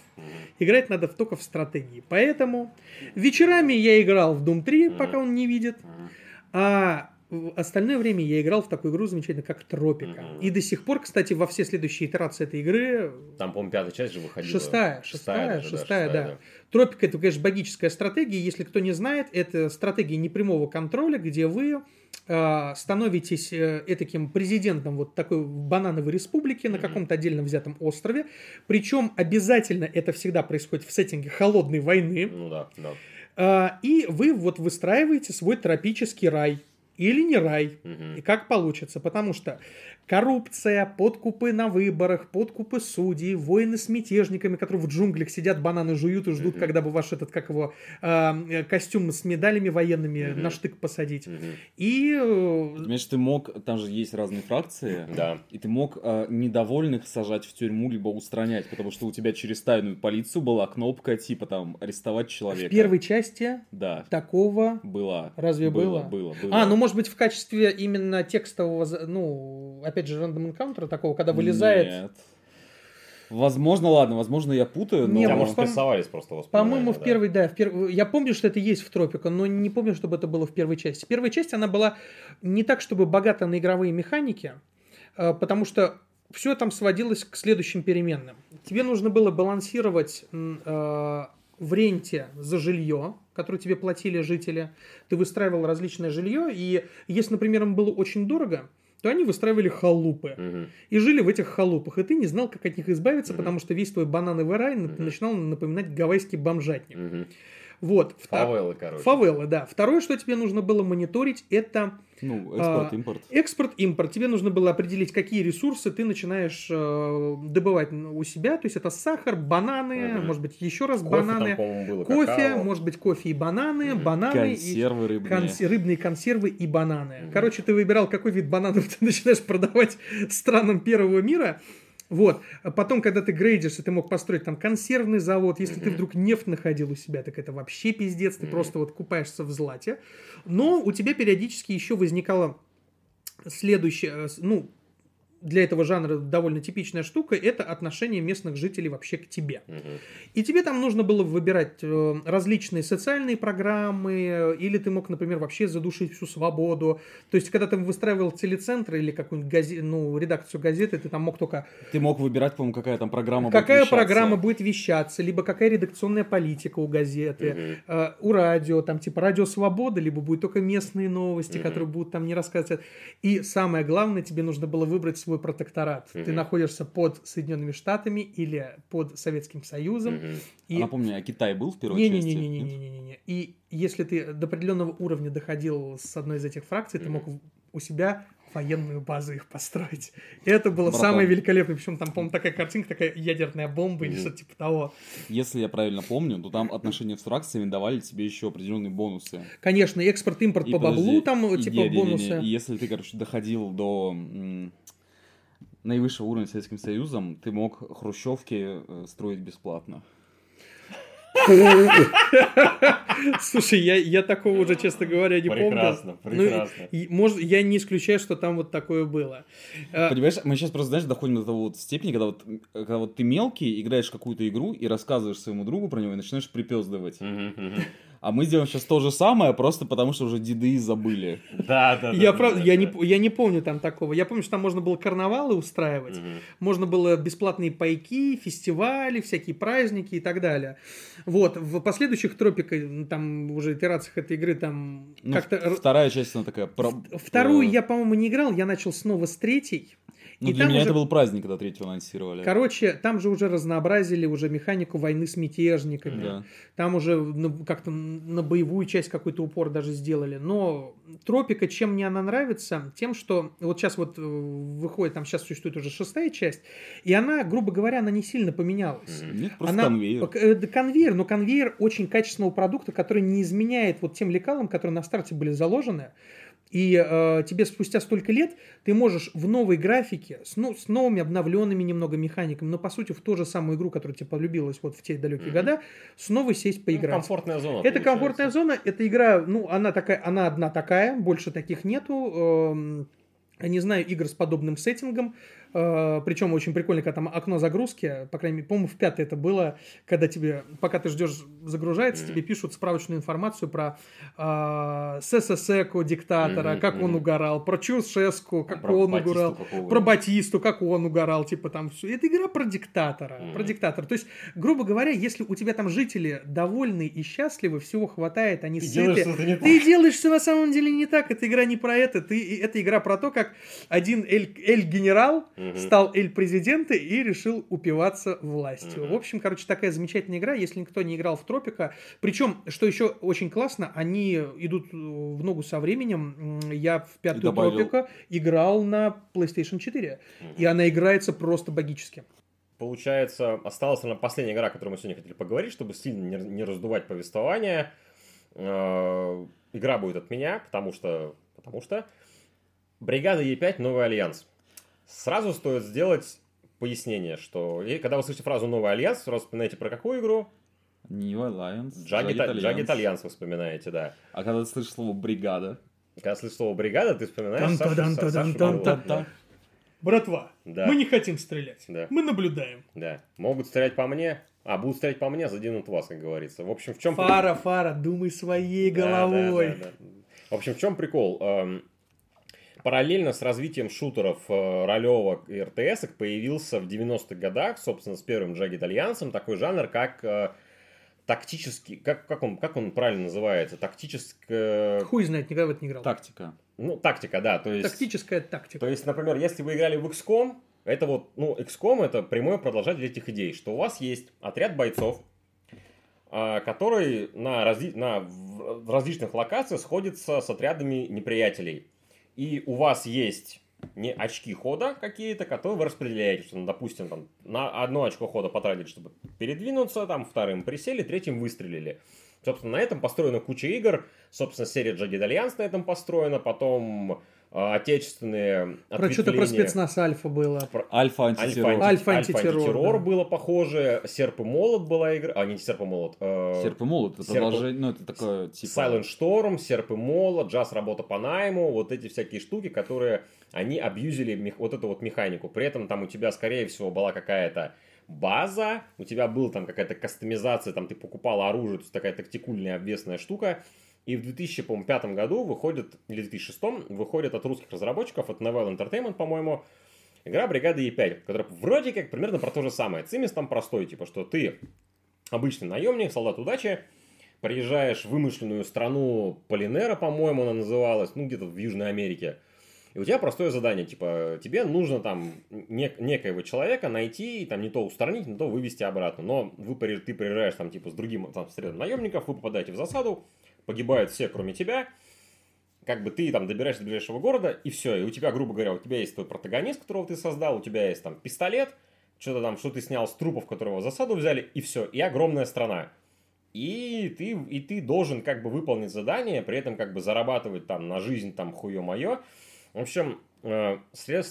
играть надо только в стратегии. Поэтому вечерами я играл в Doom 3, Мгм. пока он не видит, Мгм. а в остальное время я играл в такую игру замечательную, как Тропика. Мгм. И до сих пор, кстати, во все следующие итерации этой игры Там, по-моему, пятая часть же выходила. Шестая, шестая, даже, шестая, да. Тропика это, конечно, богическая стратегия. Если кто не знает, это стратегия непрямого контроля, где вы э, становитесь э, этаким президентом вот такой банановой республики на каком-то отдельно взятом острове. Причем обязательно это всегда происходит в сеттинге холодной войны. Ну да, да. А, И вы вот выстраиваете свой тропический рай. Или не рай. И как получится, потому что коррупция, подкупы на выборах, подкупы судей, войны с мятежниками, которые в джунглях сидят, бананы жуют и ждут, когда бы ваш этот, как его, а, э, костюм с медалями военными на штык посадить. И э, Понимаешь, ты мог, там же есть разные фракции, Да. и ты мог э, недовольных сажать в тюрьму, либо устранять, потому что у тебя через тайную полицию была кнопка типа там арестовать в человека. первой части Да, такого была. Разве было? Было, было. А, ну может быть в качестве именно текстового, ну, опять же, рандом энкаунтера такого, когда вылезает. Нет. Возможно, ладно, возможно, я путаю, но... Не, ну, может, пом- рисовались просто. По-моему, в да. первой, да, в перв- я помню, что это есть в Тропика, но не помню, чтобы это было в первой части. Первая часть, она была не так, чтобы богата на игровые механики, э, потому что все там сводилось к следующим переменным. Тебе нужно было балансировать э, в ренте за жилье, которое тебе платили жители. Ты выстраивал различное жилье, и если, например, им было очень дорого, то они выстраивали халупы Мгм. и жили в этих халупах, и ты не знал, как от них избавиться, Мгм. потому что весь твой банановый рай Мгм. начинал напоминать гавайский бомжатник. Мгм. Вот. Фавелы, короче. Фавелы, да. Второе, что тебе нужно было мониторить, это Ну, А, экспорт, импорт. экспорт-импорт. Тебе нужно было определить, какие ресурсы ты начинаешь э, добывать у себя. То есть это сахар, бананы, Мгм. может быть, еще раз Кофе бананы, там, было, кофе, какао. может быть, кофе и бананы, Мгм. бананы и Консервы рыбные. конс- рыбные консервы и бананы. Мгм. Короче, ты выбирал, какой вид бананов ты начинаешь продавать странам первого мира. Вот. А потом, когда ты грейдишься, ты мог построить там консервный завод. Если ты вдруг нефть находил у себя, так это вообще пиздец. Ты просто вот купаешься в злате. Но у тебя периодически еще возникало следующее, э, ну, для этого жанра довольно типичная штука, это отношение местных жителей вообще к тебе. Мгм. И тебе там нужно было выбирать э, различные социальные программы, э, или ты мог, например, вообще задушить всю свободу. То есть, когда ты выстраивал телецентр или какую-нибудь газе- ну, редакцию газеты, ты там мог только... Ты мог выбирать, по-моему, какая там программа будет какая программа будет вещаться, либо какая редакционная политика у газеты, э, у радио, там типа радио Свобода, либо будет только местные новости, Мгм. которые будут там не рассказывать. И самое главное, тебе нужно было выбрать свой протекторат. Ты Мгм. находишься под Соединенными Штатами или под Советским Союзом. Мгм. И... А напомню, а Китай был в первой части? Нет? Не-не-не-не-не-не-не. И если ты до определенного уровня доходил с одной из этих фракций, ты Мгм. мог у себя военную базу их построить. И это было Братан. самое великолепное. Причем там, по-моему, такая картинка, такая ядерная бомба или Мгм. что-то типа того. Если я правильно помню, то там отношения с фракциями давали тебе еще определенные бонусы. Конечно, экспорт-импорт И по баблу подожди, там, и типа, не- не- не- не. бонусы. И если ты, короче, доходил до м, наивысшего уровня Советским Союзом, ты мог хрущевки э, строить бесплатно. Слушай, я, я такого уже, честно говоря, не Прекрасно, помню. Ну, прекрасно. может, я не исключаю, что там вот такое было. А, Понимаешь, мы сейчас просто, знаешь, доходим до того вот степени, когда вот, м, когда вот ты мелкий, играешь какую-то игру и рассказываешь своему другу про него и начинаешь припездывать. А мы сделаем сейчас то же самое, просто потому что уже деды забыли. Да, да, да. я, да, правда, да, я, да. не, я не помню там такого. Я помню, что там можно было карнавалы устраивать. Мгм. Можно было бесплатные пайки, фестивали, всякие праздники и так далее. Вот, в последующих тропиках, там уже итерациях этой игры, там Ну, как-то... вторая часть, она такая... про- Вторую э, я, по-моему, не играл, я начал снова с третьей. Ну, и для меня уже- это был праздник, когда третью анонсировали. Короче, там же уже разнообразили уже механику войны с мятежниками. Да. Там уже на- как-то на боевую часть какой-то упор даже сделали. Но Тропика, чем мне она нравится? Тем, что вот сейчас вот э, выходит, там сейчас существует уже шестая часть, и она, грубо говоря, она не сильно поменялась. Нет, просто она, конвейер. э, да, конвейер, но конвейер очень качественного продукта, который не изменяет вот тем лекалам, которые на старте были заложены. И э, тебе спустя столько лет ты можешь в новой графике, с, ну, с новыми обновленными немного механиками, но по сути в ту же самую игру, которая тебе полюбилась вот в те далекие Мгм. года, снова сесть Ну, поиграть. комфортная зона. Это получается. комфортная зона, эта игра, ну, она такая, она одна такая, больше таких нету. Я не знаю игр с подобным сеттингом. Э, Причем очень прикольно, когда там окно загрузки, по крайней мере, по-моему, в пятой это было, когда тебе, пока ты ждешь, загружается, тебе пишут справочную информацию про э, СССР диктатора, как он угорал, про Чаушеску, как он угорал, про Батисту, как он угорал, типа там все. Это игра про диктатора, про диктатора. То есть, грубо говоря, если у тебя там жители довольны и счастливы, всего хватает, они Ты сыты, ты делаешь все на самом деле не так. Эта игра не про это. Ты, это игра про то, как один эль- эль-генерал Стал Эль Президенте и решил упиваться властью. Мгм. В общем, короче, такая замечательная игра, если никто не играл в Тропика. Причем, что еще очень классно, они идут э, в ногу со временем. Я в пятую добавил- Тропика играл на PlayStation 4, и она играется просто богически. Получается, осталась наверное, последняя игра, о которой мы сегодня хотели поговорить, чтобы сильно не, не раздувать повествование. Э, Игра будет от меня, потому что, потому что бригада Е5 Новый Альянс. Сразу стоит сделать пояснение, что и когда вы слышите фразу Новый Альянс, сразу вспоминаете про какую игру? New Alliance. Jagged, Jagged Alliance. Вы вспоминаете, да. А когда ты слышишь слово бригада, Когда слышишь слово бригада, ты вспоминаешь Сашу- Тан-та-дан-та-дан-тан-тан. Сашу Крылова, да. Братва, Да. мы не хотим стрелять. Да. Мы наблюдаем. Да. Могут стрелять по мне, а будут стрелять по мне, заденут вас, как говорится. В общем, в чем... Фара, Фара, думай своей Да, головой. да, да, да. В общем, в чем прикол? Параллельно с развитием шутеров э, ролевок и РТС появился в 90-х годах, собственно, с первым Jagged Альянсом, такой жанр, как э, тактический, как, как, он, как он правильно называется? Тактическая... Хуй знает, никогда в это не играл. тактика. Ну, тактика, да. То есть, Тактическая тактика. то есть, например, если вы играли в XCOM, это вот, ну, XCOM это прямое продолжатель этих идей, что у вас есть отряд бойцов, а, который на, разли- на, в в различных локациях сходится с отрядами неприятелей. И у вас есть не очки хода какие-то, которые вы распределяете. Что, ну, допустим, там, на одно очко хода потратили, чтобы передвинуться, там, вторым присели, третьим выстрелили. Собственно, на этом построена куча игр. Собственно, серия Jagged Alliance на этом построена. Потом отечественные Про что-то про спецназ Альфа было. Альфа Альфа, антитеррор. анти- Альфа Альфа антитеррор, да. было похоже. Серп и молот была игра. А, не серп и молот. э, Серп и молот, это Серп продолжение, ну это такое, типа... Silent Storm, Серп и Молот, Джаз работа по найму, вот эти всякие штуки, которые они абьюзили мех- вот эту вот механику. При этом там у тебя, скорее всего, была какая-то база, у тебя была там какая-то кастомизация, там ты покупал оружие, то есть такая тактикульная обвесная штука. И в 2005 году выходит, или 2006 выходит от русских разработчиков, от Novel Entertainment, по-моему, игра Бригада Е5, которая вроде как примерно про то же самое. Цимис там простой, типа, что ты обычный наемник, солдат удачи, приезжаешь в вымышленную страну Полинера, по-моему, она называлась, ну, где-то в Южной Америке, и у тебя простое задание, типа, тебе нужно там нек- некоего человека найти, и там не то устранить, не то вывести обратно. Но вы, ты приезжаешь там, типа, с другим там, средом наемников, вы попадаете в засаду, погибают все, кроме тебя, как бы ты там добираешься до ближайшего города, и все, и у тебя, грубо говоря, у тебя есть твой протагонист, которого ты создал, у тебя есть там пистолет, что-то там, что ты снял с трупов, которого засаду взяли, и все, и огромная страна. И ты, и ты должен как бы выполнить задание, при этом как бы зарабатывать там на жизнь там хуе-мое. В общем, э, след-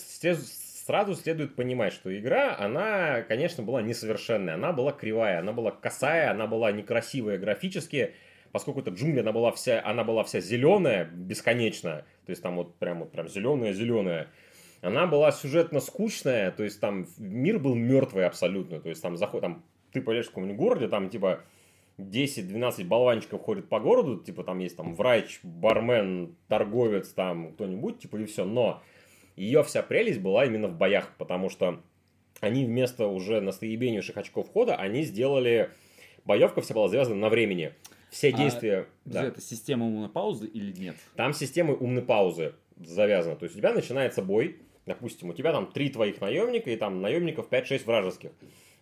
сразу следует понимать, что игра, она, конечно, была несовершенная, она была кривая, она была косая, она была некрасивая графически, поскольку это джунгли, она была вся, она была вся зеленая, бесконечно, то есть там вот прям, вот прям зеленая-зеленая. Она была сюжетно скучная, то есть там мир был мертвый абсолютно, то есть там заход, там ты поедешь в каком-нибудь городе, там типа 10-12 болванчиков ходят по городу, типа там есть там врач, бармен, торговец, там кто-нибудь, типа и все. Но ее вся прелесть была именно в боях, потому что они вместо уже настоебеннейших очков хода, они сделали... Боевка вся была завязана на времени. Все А, действия... Подожди, да. Это система умной паузы или нет? Там система умной паузы завязана. То есть у тебя начинается бой, допустим, у тебя там три твоих наемника и там наемников 5-6 вражеских.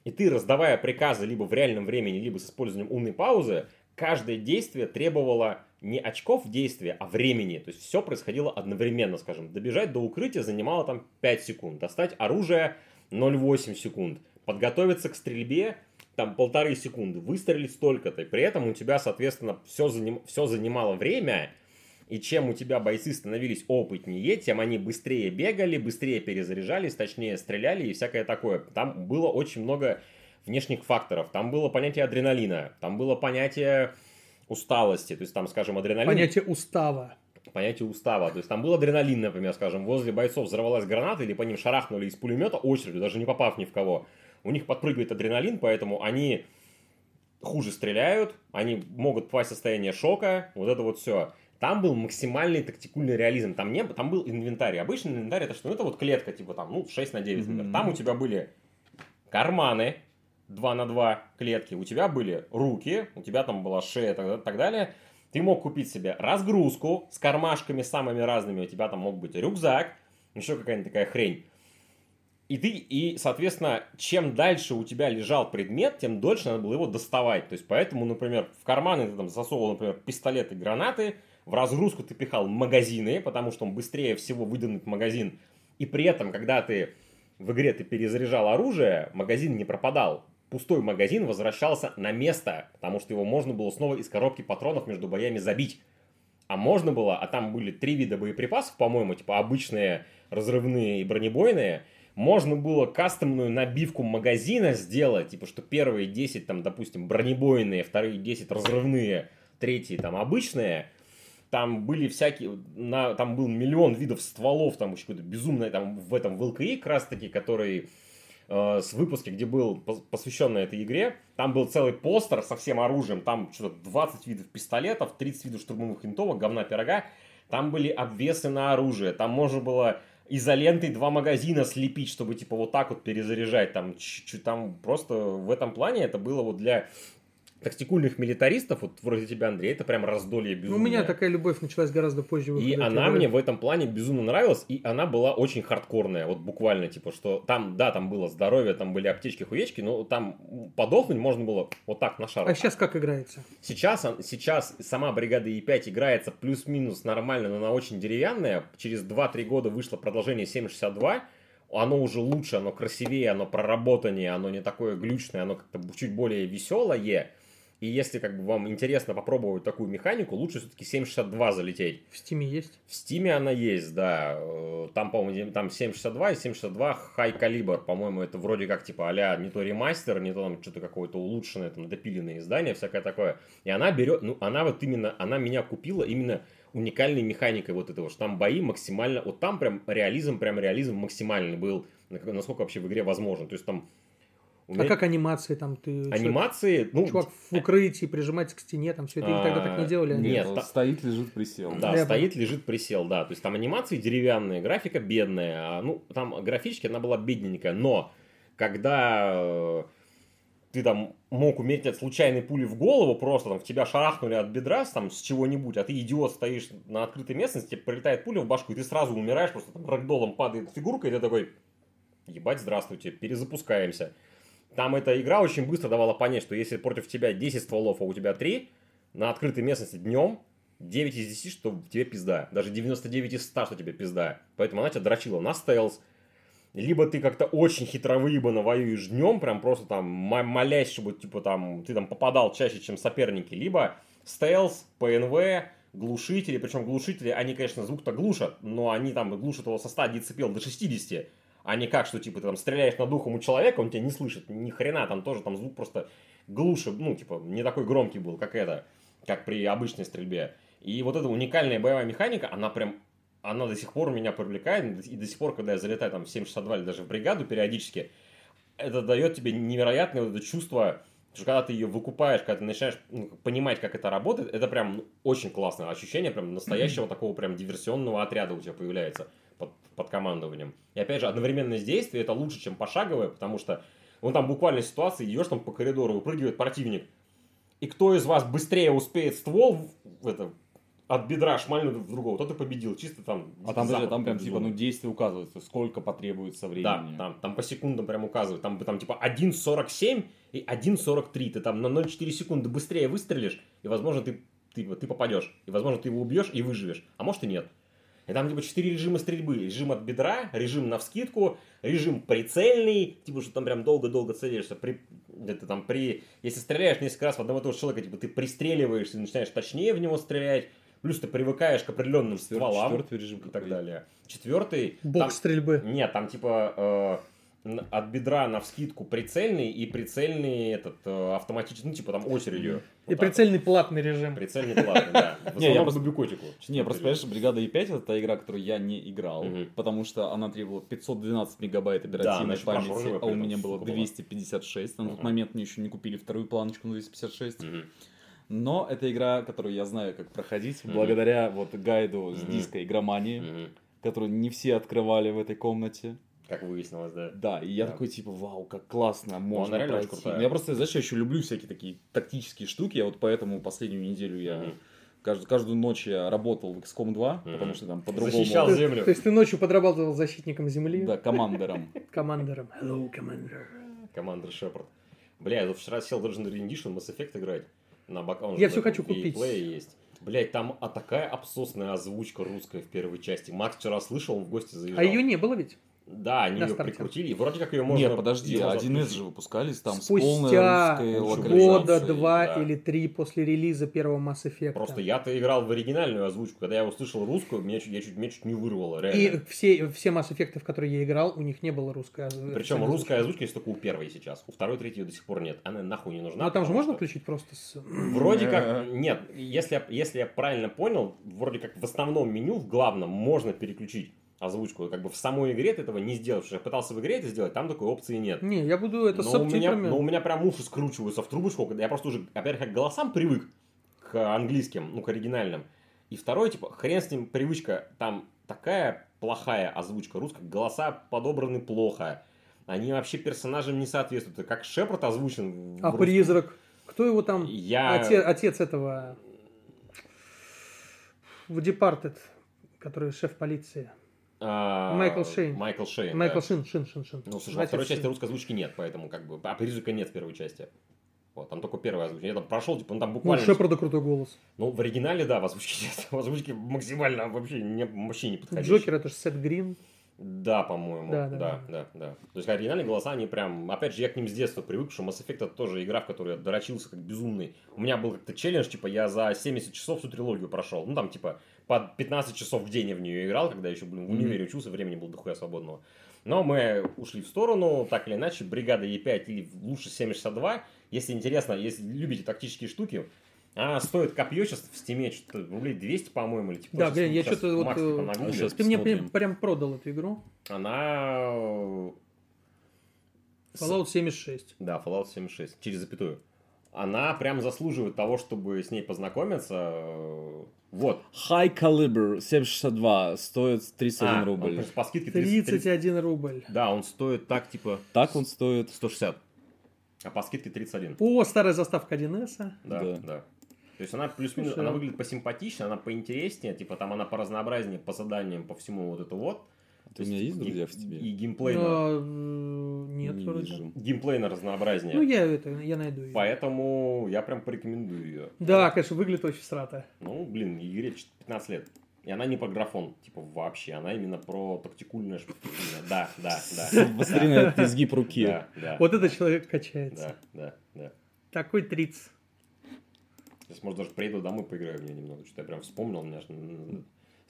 И ты, раздавая приказы либо в реальном времени, либо с использованием умной паузы, каждое действие требовало не очков действия, а времени. То есть все происходило одновременно, скажем. Добежать до укрытия занимало там 5 секунд. Достать оружие 0,8 секунд. Подготовиться к стрельбе там полторы секунды. Выстрелить столько-то. И при этом у тебя, соответственно, все, заним... все занимало время. И чем у тебя бойцы становились опытнее, тем они быстрее бегали, быстрее перезаряжались, точнее стреляли и всякое такое. Там было очень много внешних факторов. Там было понятие адреналина, там было понятие усталости. То есть там, скажем, адреналин... Понятие устава. понятие устава. То есть там был адреналин, например, скажем, возле бойцов взорвалась граната или по ним шарахнули из пулемета очередью, даже не попав ни в кого. У них подпрыгивает адреналин, поэтому они хуже стреляют, они могут попасть в состояние шока, вот это вот все. Там был максимальный тактикульный реализм. Там, не, там был инвентарь. Обычный инвентарь это что? Ну, это вот клетка, типа там, ну, 6 на 9, например. Там у тебя были карманы 2 на 2 клетки, у тебя были руки, у тебя там была шея и так, так далее. Ты мог купить себе разгрузку с кармашками самыми разными. У тебя там мог быть рюкзак, еще какая-нибудь такая хрень. И ты, и, соответственно, чем дальше у тебя лежал предмет, тем дольше надо было его доставать. То есть, поэтому, например, в карманы ты там засовывал, например, пистолеты, гранаты, в разгрузку ты пихал магазины, потому что он быстрее всего выдвинут магазин. И при этом, когда ты в игре ты перезаряжал оружие, магазин не пропадал. Пустой магазин возвращался на место, потому что его можно было снова из коробки патронов между боями забить. А можно было, а там были три вида боеприпасов, по-моему, типа обычные, разрывные и бронебойные – можно было кастомную набивку магазина сделать, типа, что первые 10, там, допустим, бронебойные, вторые 10 разрывные, третьи там обычные. Там были всякие, на, там был миллион видов стволов, там еще какое-то безумное, там в этом в ЛКИ как раз таки, который э, с выпуска, где был посвященный этой игре, там был целый постер со всем оружием, там что-то 20 видов пистолетов, 30 видов штурмовых винтовок, говна пирога, там были обвесы на оружие, там можно было изолентой два магазина слепить, чтобы типа вот так вот перезаряжать. Там, чуть-чуть, там просто в этом плане это было вот для тактикульных милитаристов, вот вроде тебя, Андрей, это прям раздолье безумное. Ну, у меня такая любовь началась гораздо позже. И она мне в этом плане безумно нравилась, и она была очень хардкорная, вот буквально, типа, что там, да, там было здоровье, там были аптечки, хуечки, но там подохнуть можно было вот так на шару. А сейчас как играется? Сейчас, сейчас сама бригада Е5 играется плюс-минус нормально, но она очень деревянная. Через 2-3 года вышло продолжение 762, оно уже лучше, оно красивее, оно проработаннее, оно не такое глючное, оно как-то чуть более веселое. И если как бы вам интересно попробовать такую механику, лучше все-таки 762 залететь. В Стиме есть? В Стиме она есть, да. Э, там, по-моему, там 762 и 762 High Caliber. По-моему, это вроде как типа а не то ремастер, не то там что-то какое-то улучшенное, там допиленное издание, всякое такое. И она берет, ну, она вот именно, она меня купила именно уникальной механикой вот этого, что там бои максимально, вот там прям реализм, прям реализм максимальный был, насколько вообще в игре возможно. То есть там меня... А как анимации там ты? Анимации, ну чувак в укрытии прижимается к стене, там все это а... тогда так не делали. Нет, та... стоит лежит присел. Да, Я стоит лежит присел, да. То есть там анимации деревянные, графика бедная, а, ну там графически она была бедненькая, но когда э, ты там мог умереть от случайной пули в голову, просто там в тебя шарахнули от бедра там, с чего-нибудь, а ты идиот стоишь на открытой местности, тебе прилетает пуля в башку, и ты сразу умираешь, просто там рэгдолом падает фигурка, и ты такой, ебать, здравствуйте, перезапускаемся. Там эта игра очень быстро давала понять, что если против тебя 10 стволов, а у тебя 3, на открытой местности днем 9 из 10, что тебе пизда. Даже 99 из 100, что тебе пизда. Поэтому она тебя дрочила на стелс. Либо ты как-то очень хитровыебанно воюешь днем, прям просто там молясь, чтобы типа там ты там попадал чаще, чем соперники. Либо стелс, ПНВ, глушители. Причем глушители, они, конечно, звук-то глушат, но они там глушат его со 100 децибел до 60 а не как, что типа ты там стреляешь над духом у человека, он тебя не слышит, ни хрена, там тоже там звук просто глуше, ну, типа, не такой громкий был, как это, как при обычной стрельбе. И вот эта уникальная боевая механика, она прям, она до сих пор меня привлекает, и до сих пор, когда я залетаю там в 762 или даже в бригаду периодически, это дает тебе невероятное вот это чувство, что когда ты ее выкупаешь, когда ты начинаешь ну, понимать, как это работает, это прям очень классное ощущение, прям настоящего такого прям диверсионного отряда у тебя появляется под, под командованием. И опять же, одновременное действие это лучше, чем пошаговое, потому что он там буквально ситуации, идешь там по коридору, выпрыгивает противник. И кто из вас быстрее успеет ствол в это, от бедра шмальнуть в другого, тот и победил. Чисто там... А там, даже, там прям типа, ну, действие указывается, сколько потребуется времени. Да, там, там по секундам прям указывает. Там, там типа 1.47 и 1.43. Ты там на 0.4 секунды быстрее выстрелишь, и, возможно, ты, ты, ты попадешь. И, возможно, ты его убьешь и выживешь. А может и нет. И там типа четыре режима стрельбы. Режим от бедра, режим на вскидку, режим прицельный, типа что там прям долго-долго целишься. При, это там при, если стреляешь несколько раз в одного и того же человека, типа ты пристреливаешься и начинаешь точнее в него стрелять. Плюс ты привыкаешь к определенным стволам. Четвертый режим и так далее. Четвертый. Бок там, стрельбы. Нет, там типа э, от бедра на вскидку прицельный и прицельный этот э, автоматический, ну типа там очередью. И вот прицельный платный режим. Прицельный платный, да. Не, я просто бюкотику. Не, просто понимаешь, бригада Е5 это та игра, которую я не играл, потому что она требовала 512 мегабайт оперативной памяти, а у меня было 256. На тот момент мне еще не купили вторую планочку на 256. Но это игра, которую я знаю, как проходить, благодаря вот гайду с диска игромании, которую не все открывали в этой комнате. Как выяснилось, да. Да, и я да. такой, типа, вау, как классно, можно ну, пройти. Ну, я просто, знаешь, я еще люблю всякие такие тактические штуки, я вот поэтому последнюю неделю я mm-hmm. Каждую, каждую ночь я работал в XCOM 2, Мгм. потому что там по-другому... Защищал землю. То есть ты ночью подрабатывал защитником земли, Да, командером. командором. Hello, commander. Командер Шепард. Бля, я тут вчера сел Legendary Edition Mass Effect играть. На бока он же Я в всё этом хочу купить. Есть. Блять, там а такая обсосная озвучка русская в первой части. Макс вчера слышал, он в гости заезжал. А ее не было ведь? Да, они ее старте. прикрутили. И вроде как ее можно... Нет, подожди, можно 1С отключить. же выпускались там с Спустя полной русской года два да. или три после релиза первого Mass Effect. Просто я-то играл в оригинальную озвучку. Когда я услышал русскую, меня чуть, я чуть, меня чуть не вырвало, реально. И все, все Mass Effect, в которые я играл, у них не было русской оз- Причем русская озвучки. озвучка есть только у первой сейчас. У второй, третьей ее до сих пор нет. Она нахуй не нужна. Ну там же можно что- включить просто с... Вроде как, нет, если, если я правильно понял, вроде как в основном меню, в главном, можно переключить озвучку. Как бы в самой игре ты этого не сделаешь. Я пытался в игре это сделать, там такой опции нет. Не, я буду это с но, у меня, но у меня прям уши скручиваются в трубочку, я просто уже, во-первых, к голосам привык, к английским, ну, к оригинальным. И второй, типа, хрен с ним привычка, там такая плохая озвучка русская, голоса подобраны плохо. Они вообще персонажам не соответствуют. Как Шепард озвучен А призрак? Кто его там? Я... Оте- отец этого... В Departed, который шеф полиции. А, Майкл Шейн. Майкл Шейн. Майкл да. Шин, Шин, Шин, Шин. Ну, слушай, во второй части русской озвучки нет, поэтому как бы... А призрака нет в первой части. Вот, там только первая озвучка. Я там прошел, типа, ну там Ну, буквально... Шепарда крутой голос. Ну, в оригинале, да, в озвучке нет. В озвучке максимально вообще не, вообще не подходящий. Джокер это же Сет Грин. Да, по-моему. Да, Да, да, да, да, То есть оригинальные голоса, они прям... Опять же, я к ним с детства привык, что Mass Effect это тоже игра, в которой я дорочился как безумный. У меня был как-то челлендж, типа, я за 70 часов всю трилогию прошел. Ну, там, типа, по 15 часов в день я в нее играл, когда еще, блин, в универе учился, времени было дохуя свободного. Но мы ушли в сторону, так или иначе, бригада Е5 или лучше 762. Если интересно, если любите тактические штуки, а стоит копье сейчас в стиме что-то рублей 200, по-моему, или типа. Да, блин, я сейчас что-то вот, нагуглит. сейчас Ты мне прям, прям продал эту игру. Она... Fallout 76. Да, Fallout 76, через запятую. Она прям заслуживает того, чтобы с ней познакомиться. Вот. High Caliber 762 стоит 31 А, он, рубль. конечно, по скидке 30, 31 рубль. Да, он стоит так, типа, Так он стоит. 160. А по скидке 31. О, старая заставка 1С. Да, Да. да. То есть она плюс-минус, она а- выглядит посимпатичнее, она поинтереснее, типа там она поразнообразнее, по заданиям, по всему вот это вот. У меня есть друзья в тебе? И геймплейно, А, э, Нет, Не вроде. вижу. геймплейно разнообразнее. Ну, я это, я найду ее. Поэтому я прям порекомендую ее. Да, конечно, выглядит очень страта. Ну, блин, игре 15 лет. И она не про графон, типа, вообще. Она именно про тактикульное шпиктикульное. Да, да, да. На этот изгиб руки. Да, да. Вот этот человек качается. Да, да, да. Такой триц. Сейчас, может, даже приеду домой, поиграю в нее немного. Что-то я прям вспомнил, у меня аж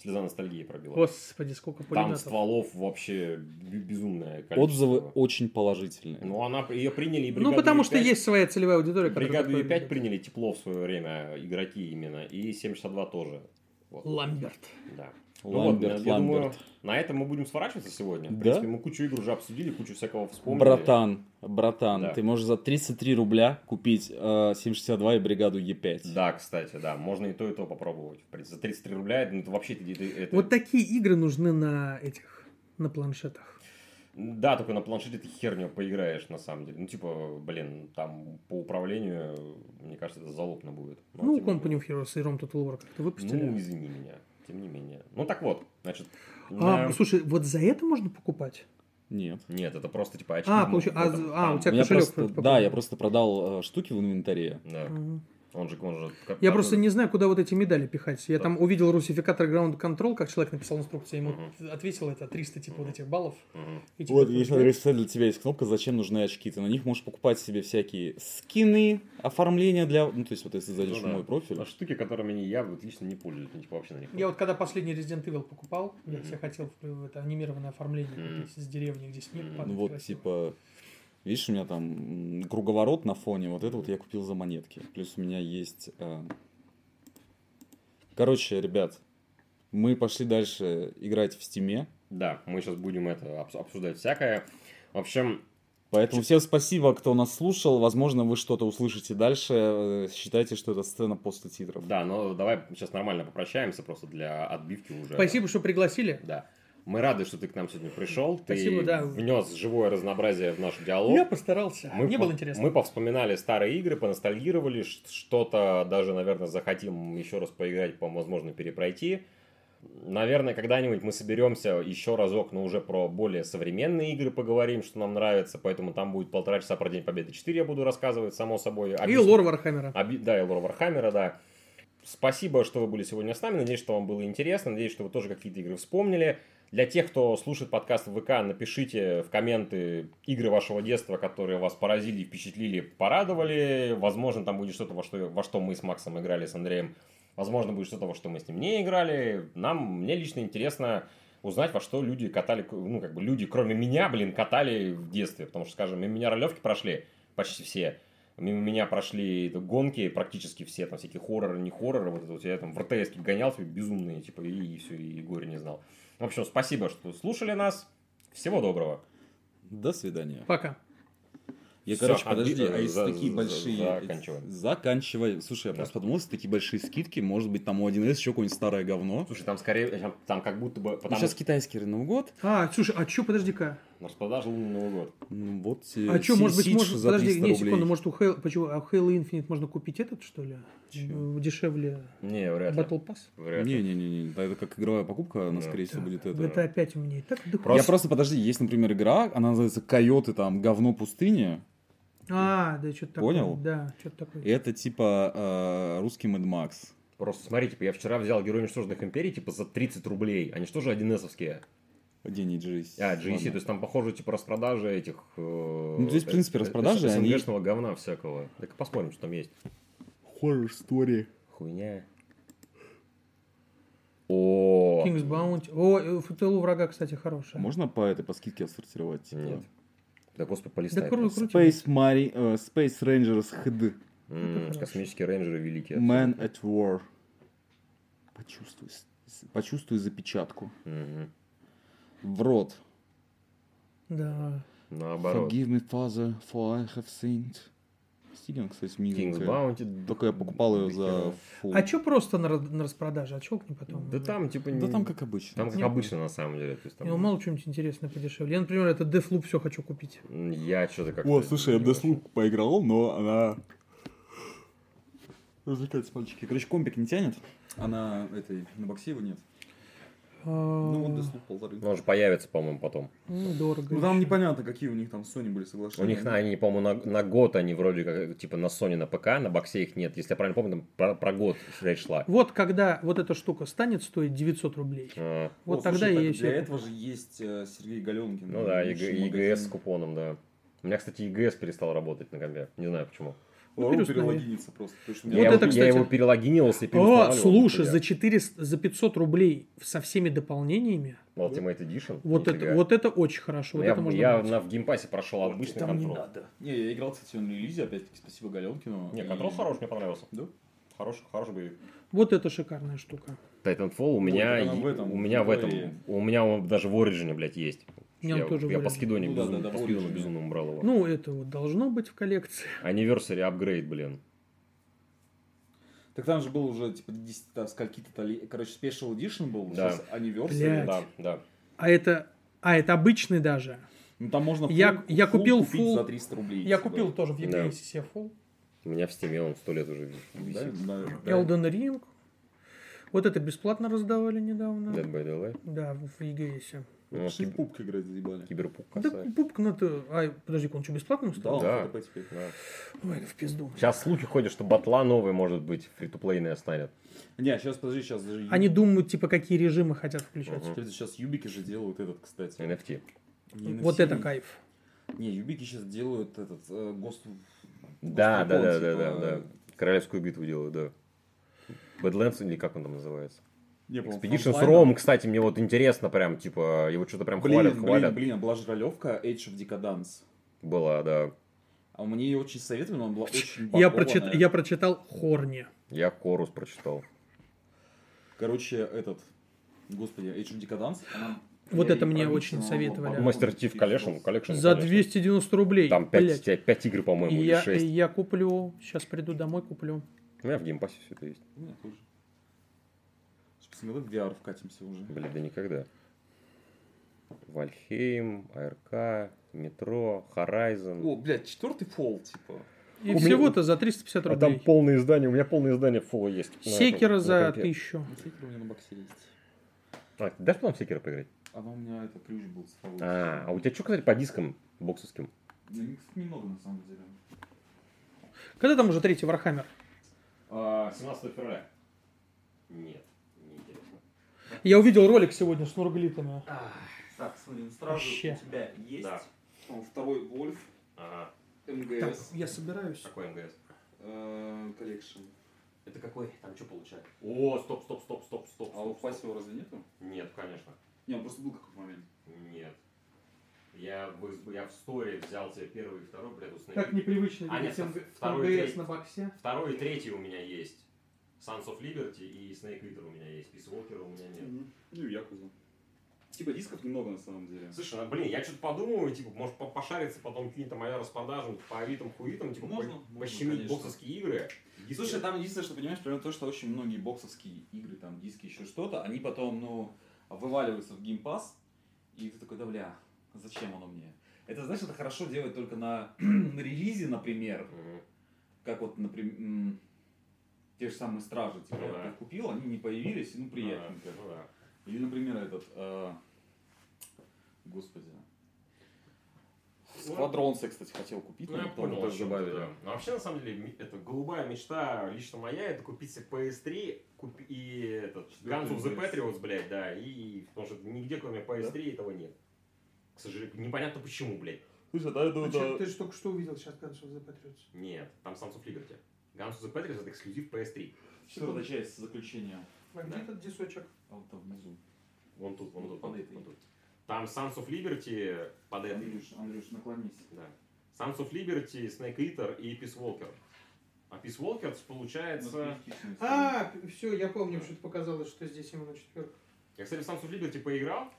слеза ностальгии пробила. Господи, сколько Там пулеметов. стволов вообще безумное количество. Отзывы очень положительные. Ну, она, ее приняли и Ну, бригаду потому что Е5. есть своя целевая аудитория, которая Бригаду такое Е5 любит. приняли тепло в свое время, игроки именно, и 762 тоже. Вот. Ламберт. Да. Ламберт, ну, вот, я думаю, Ламберт. на этом мы будем сворачиваться сегодня. В Да? принципе, мы кучу игр уже обсудили, кучу всякого вспомнили. Братан, братан, Да. ты можешь за 33 рубля купить э, 762 и бригаду Е5. Да, кстати, да, можно и то, и то попробовать. В принципе, за 33 рубля, это, это вообще это, это- Вот такие игры нужны на этих, на планшетах. Да, только на планшете ты херню поиграешь, на самом деле. Ну, типа, блин, там по управлению, мне кажется, это залупно будет. Но, Ну, тем не Company of Heroes и Rome Total War как-то выпустили. Ну, извини меня, тем не менее. Ну, так вот, значит... а, на- слушай, вот за это можно покупать? Нет. Нет, это просто, типа, очки. А, в а, а, у тебя У кошелек просто, да, я просто продал э, штуки в инвентаре. Да. Мгм. Он же, он же... как- Я как просто он- не знаю, куда вот эти медали пихать. Я Да. там увидел русификатор Ground Control, как человек написал инструкцию, я ему Мгм. ответил это 300 типа вот этих баллов. Мгм. И, типа, Вот, смотри, кстати, для тебя есть кнопка «Зачем нужны очки». Ты на них можешь покупать себе всякие скины, оформления для... Ну, то есть, вот если зайдешь Ну в да. мой профиль. А штуки, которыми я вот лично не пользуюсь, ну, типа, вообще на них. Я вот когда последний Resident Evil покупал, я Мгм. себе хотел в- в это анимированное оформление купить с деревни, где снег падает. Ну, вот, красиво. типа... Видишь, у меня там круговорот на фоне, вот это вот я купил за монетки. Плюс у меня есть... э, Короче, ребят, мы пошли дальше играть в стиме. Да, мы сейчас будем это обс- обсуждать всякое. В общем, Поэтому всем спасибо, кто нас слушал. Возможно, вы что-то услышите дальше. Э, Считайте, что это сцена после титров. да, но давай сейчас нормально попрощаемся просто для отбивки уже. Спасибо, что пригласили. Да. Мы рады, что ты к нам сегодня пришел. Спасибо, ты да. внес живое разнообразие в наш диалог. Я постарался. Мы Мне по- было интересно. Мы повспоминали старые игры, поностальгировали, что-то даже, наверное, захотим еще раз поиграть, по возможно, перепройти. Наверное, когда-нибудь мы соберемся еще разок, но уже про более современные игры поговорим, что нам нравится, поэтому там будет полтора часа про День Победы 4 я буду рассказывать, само собой. И Объясню- лор Вархаммера. Оби- Да, и Лор Вархаммера, да. Спасибо, что вы были сегодня с нами. Надеюсь, что вам было интересно. Надеюсь, что вы тоже какие-то игры вспомнили. Для тех, кто слушает подкаст в ВК, напишите в комменты игры вашего детства, которые вас поразили, впечатлили, порадовали. Возможно, там будет что-то, во что, во что мы с Максом играли, с Андреем. Возможно, будет что-то, во что мы с ним не играли. Нам, мне лично интересно узнать, во что люди катали, ну, как бы люди, кроме меня, блин, катали в детстве. Потому что, скажем, мимо меня ролевки прошли почти все. Мимо меня прошли гонки практически все, там всякие хорроры, не хорроры, вот это вот я там в РТС гонял, себе безумные, типа, и, все, и горе не знал. В общем, спасибо, что слушали нас. Всего доброго. До свидания. Пока. Я, Всё, короче, отби- подожди, а если за- такие за- большие... заканчивай. Заканчивай. Слушай, я Да. просто подумал, если такие большие скидки, может быть, там у 1С еще какое-нибудь старое говно. Слушай, там скорее, там, там как будто бы, Ну, потому сейчас что китайский Новый год. А, слушай, а чё, подожди-ка. На распродаже лунный Новый год. Ну, вот А что, может быть, может, за подожди, 300 не, секунду, может у Halo, почему, а у Halo Infinite можно купить этот, что ли? Чё? М, Дешевле Не, вряд ли. Battle Pass? Вряд ли. Не-не-не, это как игровая покупка, она, Да. скорее всего, будет это. Это опять у меня и так дохуя. Я просто, подожди, есть, например, игра, она называется Койоты, там, говно пустыни. А, да, что-то такое. Понял? Да, что-то такое. И это типа э, русский Mad Max. Просто смотри, типа, я вчера взял Герой уничтоженных империй, типа, за 30 рублей. Они что же 1С-овские? Где не GSC. А, Ладно. то есть там, похоже, типа, распродажи этих... Ну, здесь, в принципе, распродажи, они- говна всякого. Так посмотрим, что там есть. Horror Story. Хуйня. О, King's Bounty. О, э, в тылу врага, кстати, хорошая. Можно по этой по скидке отсортировать? Типа? Нет. Да, господи, Да полистай. кру- просто. крути. Space, Mari- э, Space Rangers HD. Хорошо. Космические рейнджеры великие. Man at War. Почувствуй, почувствуй запечатку. Мгм. В рот. Да. Наоборот. Forgive me, Father, for I have sinned. Стилен, кстати, King's миленькая. Bounty. Только я покупал ее за фул. А что просто на, на распродаже? А чего к потом? Да там, типа, Да не- там как обычно. Там как Не- обычно, на самом деле. То есть, там- Ну, мало что-нибудь интересное подешевле. Я, например, этот Deathloop все хочу купить. Я что-то как-то... О, слушай, я в. Deathloop поиграл, но она... Развлекается мальчики. Короче, компик не тянет. Она этой, на боксе его нет. Ну, А, Deathloop полторы. Ну, Он же появится, по-моему, потом. ну, дорого. Ну, там непонятно, какие у них там Sony были У соглашения. них, на, они, по-моему, на, на год они вроде как, типа, на Sony, на ПК, на боксе их нет. Если я правильно помню, там про, про год речь шла. Вот когда вот эта штука станет стоить 900 рублей. А, Вот О, тогда слушай, и для этого же есть э, Сергей Галенкин. ну да, магазин. с купоном, да. У меня, кстати, EGS перестал работать на компе. Не знаю почему. Ну, переустанови. перелогиниться просто. потому что у Вот меня- я, это, его, кстати- я его перелогинился и О, слушай, за 400, за 500 рублей со всеми дополнениями, Ultimate Edition? вот Нифига. это, вот это очень хорошо. Вот я это можно я брать. на, в геймпассе прошел обычный Там не контроль. надо. Не, я играл, кстати, на релизе, опять-таки, спасибо Галенкину. Не, И- контроль хороший, мне понравился. Да? Хороший, хороший боевик. Вот это шикарная штука. Titanfall у меня, и- в этом, у меня в этом, Glory. у меня он даже в Origin, блядь, есть. Он я тоже я по скидоне Ну да, безумно, да, да, по скидону безумно брал его. Ну, это вот должно быть в коллекции. Anniversary апгрейд, блин. Так там же был уже, типа, 10 там, скольки-то, короче, Special Edition был, Да. сейчас Anniversary. Блядь. Да, да. А это, а это обычный даже. Ну, там можно Я- full- я full купил купить full- за 300 рублей. Я типа. купил тоже в Да. EGS себе full. У меня в стиме он сто лет уже Да, висит. да, да. Elden Ring. Вот это бесплатно раздавали недавно. Dead by Daylight. Да, в в EGS. Ну, в киб- пупк играть заебали. Киберпук Да касается. пупк, ну ты... Ай, подожди, он что, бесплатным Да, стал? он Да. Теперь. Да. Ой, в пизду. Сейчас слухи ходят, что батла новая, может быть, free-to-play ная станет. Не, сейчас, подожди, сейчас даже... Они думают, типа, какие режимы хотят включать. Мгм. Сейчас юбики же делают этот, кстати. NFT. Не Вот это кайф. Не, юбики сейчас делают этот, э, ГОСТ... Да, да, да, да, типа, да, да. Королевскую битву делают, да. Badlands или как он там называется? Не, по-моему, Expedition Frontline. Rome, кстати, мне вот интересно прям, типа, его что-то прям Блин, хвалят, блин, хвалят. блин, а была же ролевка Age of Decadence. Была, да. А мне ее очень советовали, но она была очень Я, прочит... я прочитал Хорни. Я Корус прочитал. Короче, этот... Господи, Age of Decadence, она... Вот я это не мне очень советовали. Master Chief Collection, collection. За конечно. 290 рублей. Там Блядь. 5, 5 игр, по-моему, И или я, 6. и я куплю, сейчас приду домой, куплю. У меня в геймпассе все это есть. У меня тоже. Сейчас посмотрим, в VR вкатимся уже. Блин, да никогда. Valheim, ARK, Metro, Horizon. О, блядь, четвертый фол, типа. И У меня- всего-то за 350 А рублей. там полное издание, у меня полное издание фола есть. Sekiro на за. 1000. Ну, Sekiro у меня на боксе есть. А, ты дашь в Sekiro поиграть? Оно у меня это ключ был цифровой. А, а у тебя что, кстати, по дискам боксовским? Ну, их немного на самом деле. Когда там уже третий Вархаммер? 17 февраля. Нет. Я увидел ролик сегодня с нурглитами. Так, смотри, на стражу Вообще. у тебя есть Да. о, второй Wolf, Ага. MGS, я собираюсь. Какой MGS? э, коллекшн. Это какой? Там что получается? О, стоп, стоп, стоп, стоп, стоп. А у. Фасио разве нету? Нет, конечно. Не, он просто был какой-то момент. Нет. Я, в- я в сторе взял тебе первый и второй, Snake. Как непривычно А, нет, МГ- второй МГС третий. на боксе. Второй и третий у меня есть. Sons of Liberty и Snake Eater у меня есть. Peace Walker у меня нет. Ну и Якуза. Типа дисков немного на самом деле. Слушай, ну, блин, я что-то подумываю, типа, может по- пошариться потом какие-то мои распродажи по авитам, хуитам, типа, Можно, по- можно, пощемить конечно. боксовские игры. Диски- Слушай, там единственное, что понимаешь, примерно то, что очень многие боксовские игры, там диски, еще что-то, они потом, ну, вываливаются в геймпас, и ты такой, да бля, зачем оно мне? Это, знаешь, это хорошо делать только на, на релизе, например, Мгм. как вот, например, те же самые стражи, типа, Ну я да. их купил, они не появились, ну, приятненько. Ну да. Или, например, этот, э, господи, Сквадронс я, кстати, хотел купить, Ну, но я потом понял, тоже добавили. да. Но вообще, на самом деле, это голубая мечта лично моя, это купить себе PS3 купи- и этот Guns of the Patriots, блядь, да, и потому что нигде, кроме PS3, этого нет. К сожалению, непонятно почему, блядь. Слушай, да, да, А да. чё, Ты же только что увидел сейчас Guns of the Patriots. Нет, там Sons of Liberty. Guns of the Patriots это эксклюзив PS3. Четвертая часть заключения. А где Да. этот дисочек? А вот там внизу. Вон тут, вон Вот тут, под вон тут, этой. вон тут. Там Sons of Liberty под этой. Андрюш, Андрюш, наклонись. Да. Sons of Liberty, Snake Eater и Peace Walker. А Peace Walker получается... А, все, я помню, что ты показалось, что здесь именно четверка. Я, кстати, в Sons of Liberty поиграл.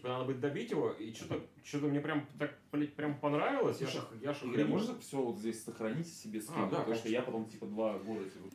Типа, надо будет добить его, и что-то что мне прям так, блядь, прям понравилось. Я Слушай, ж- я ж Игорь, охренел. можно все вот здесь сохранить себе скинуть? да, Потому что я потом типа два года типа,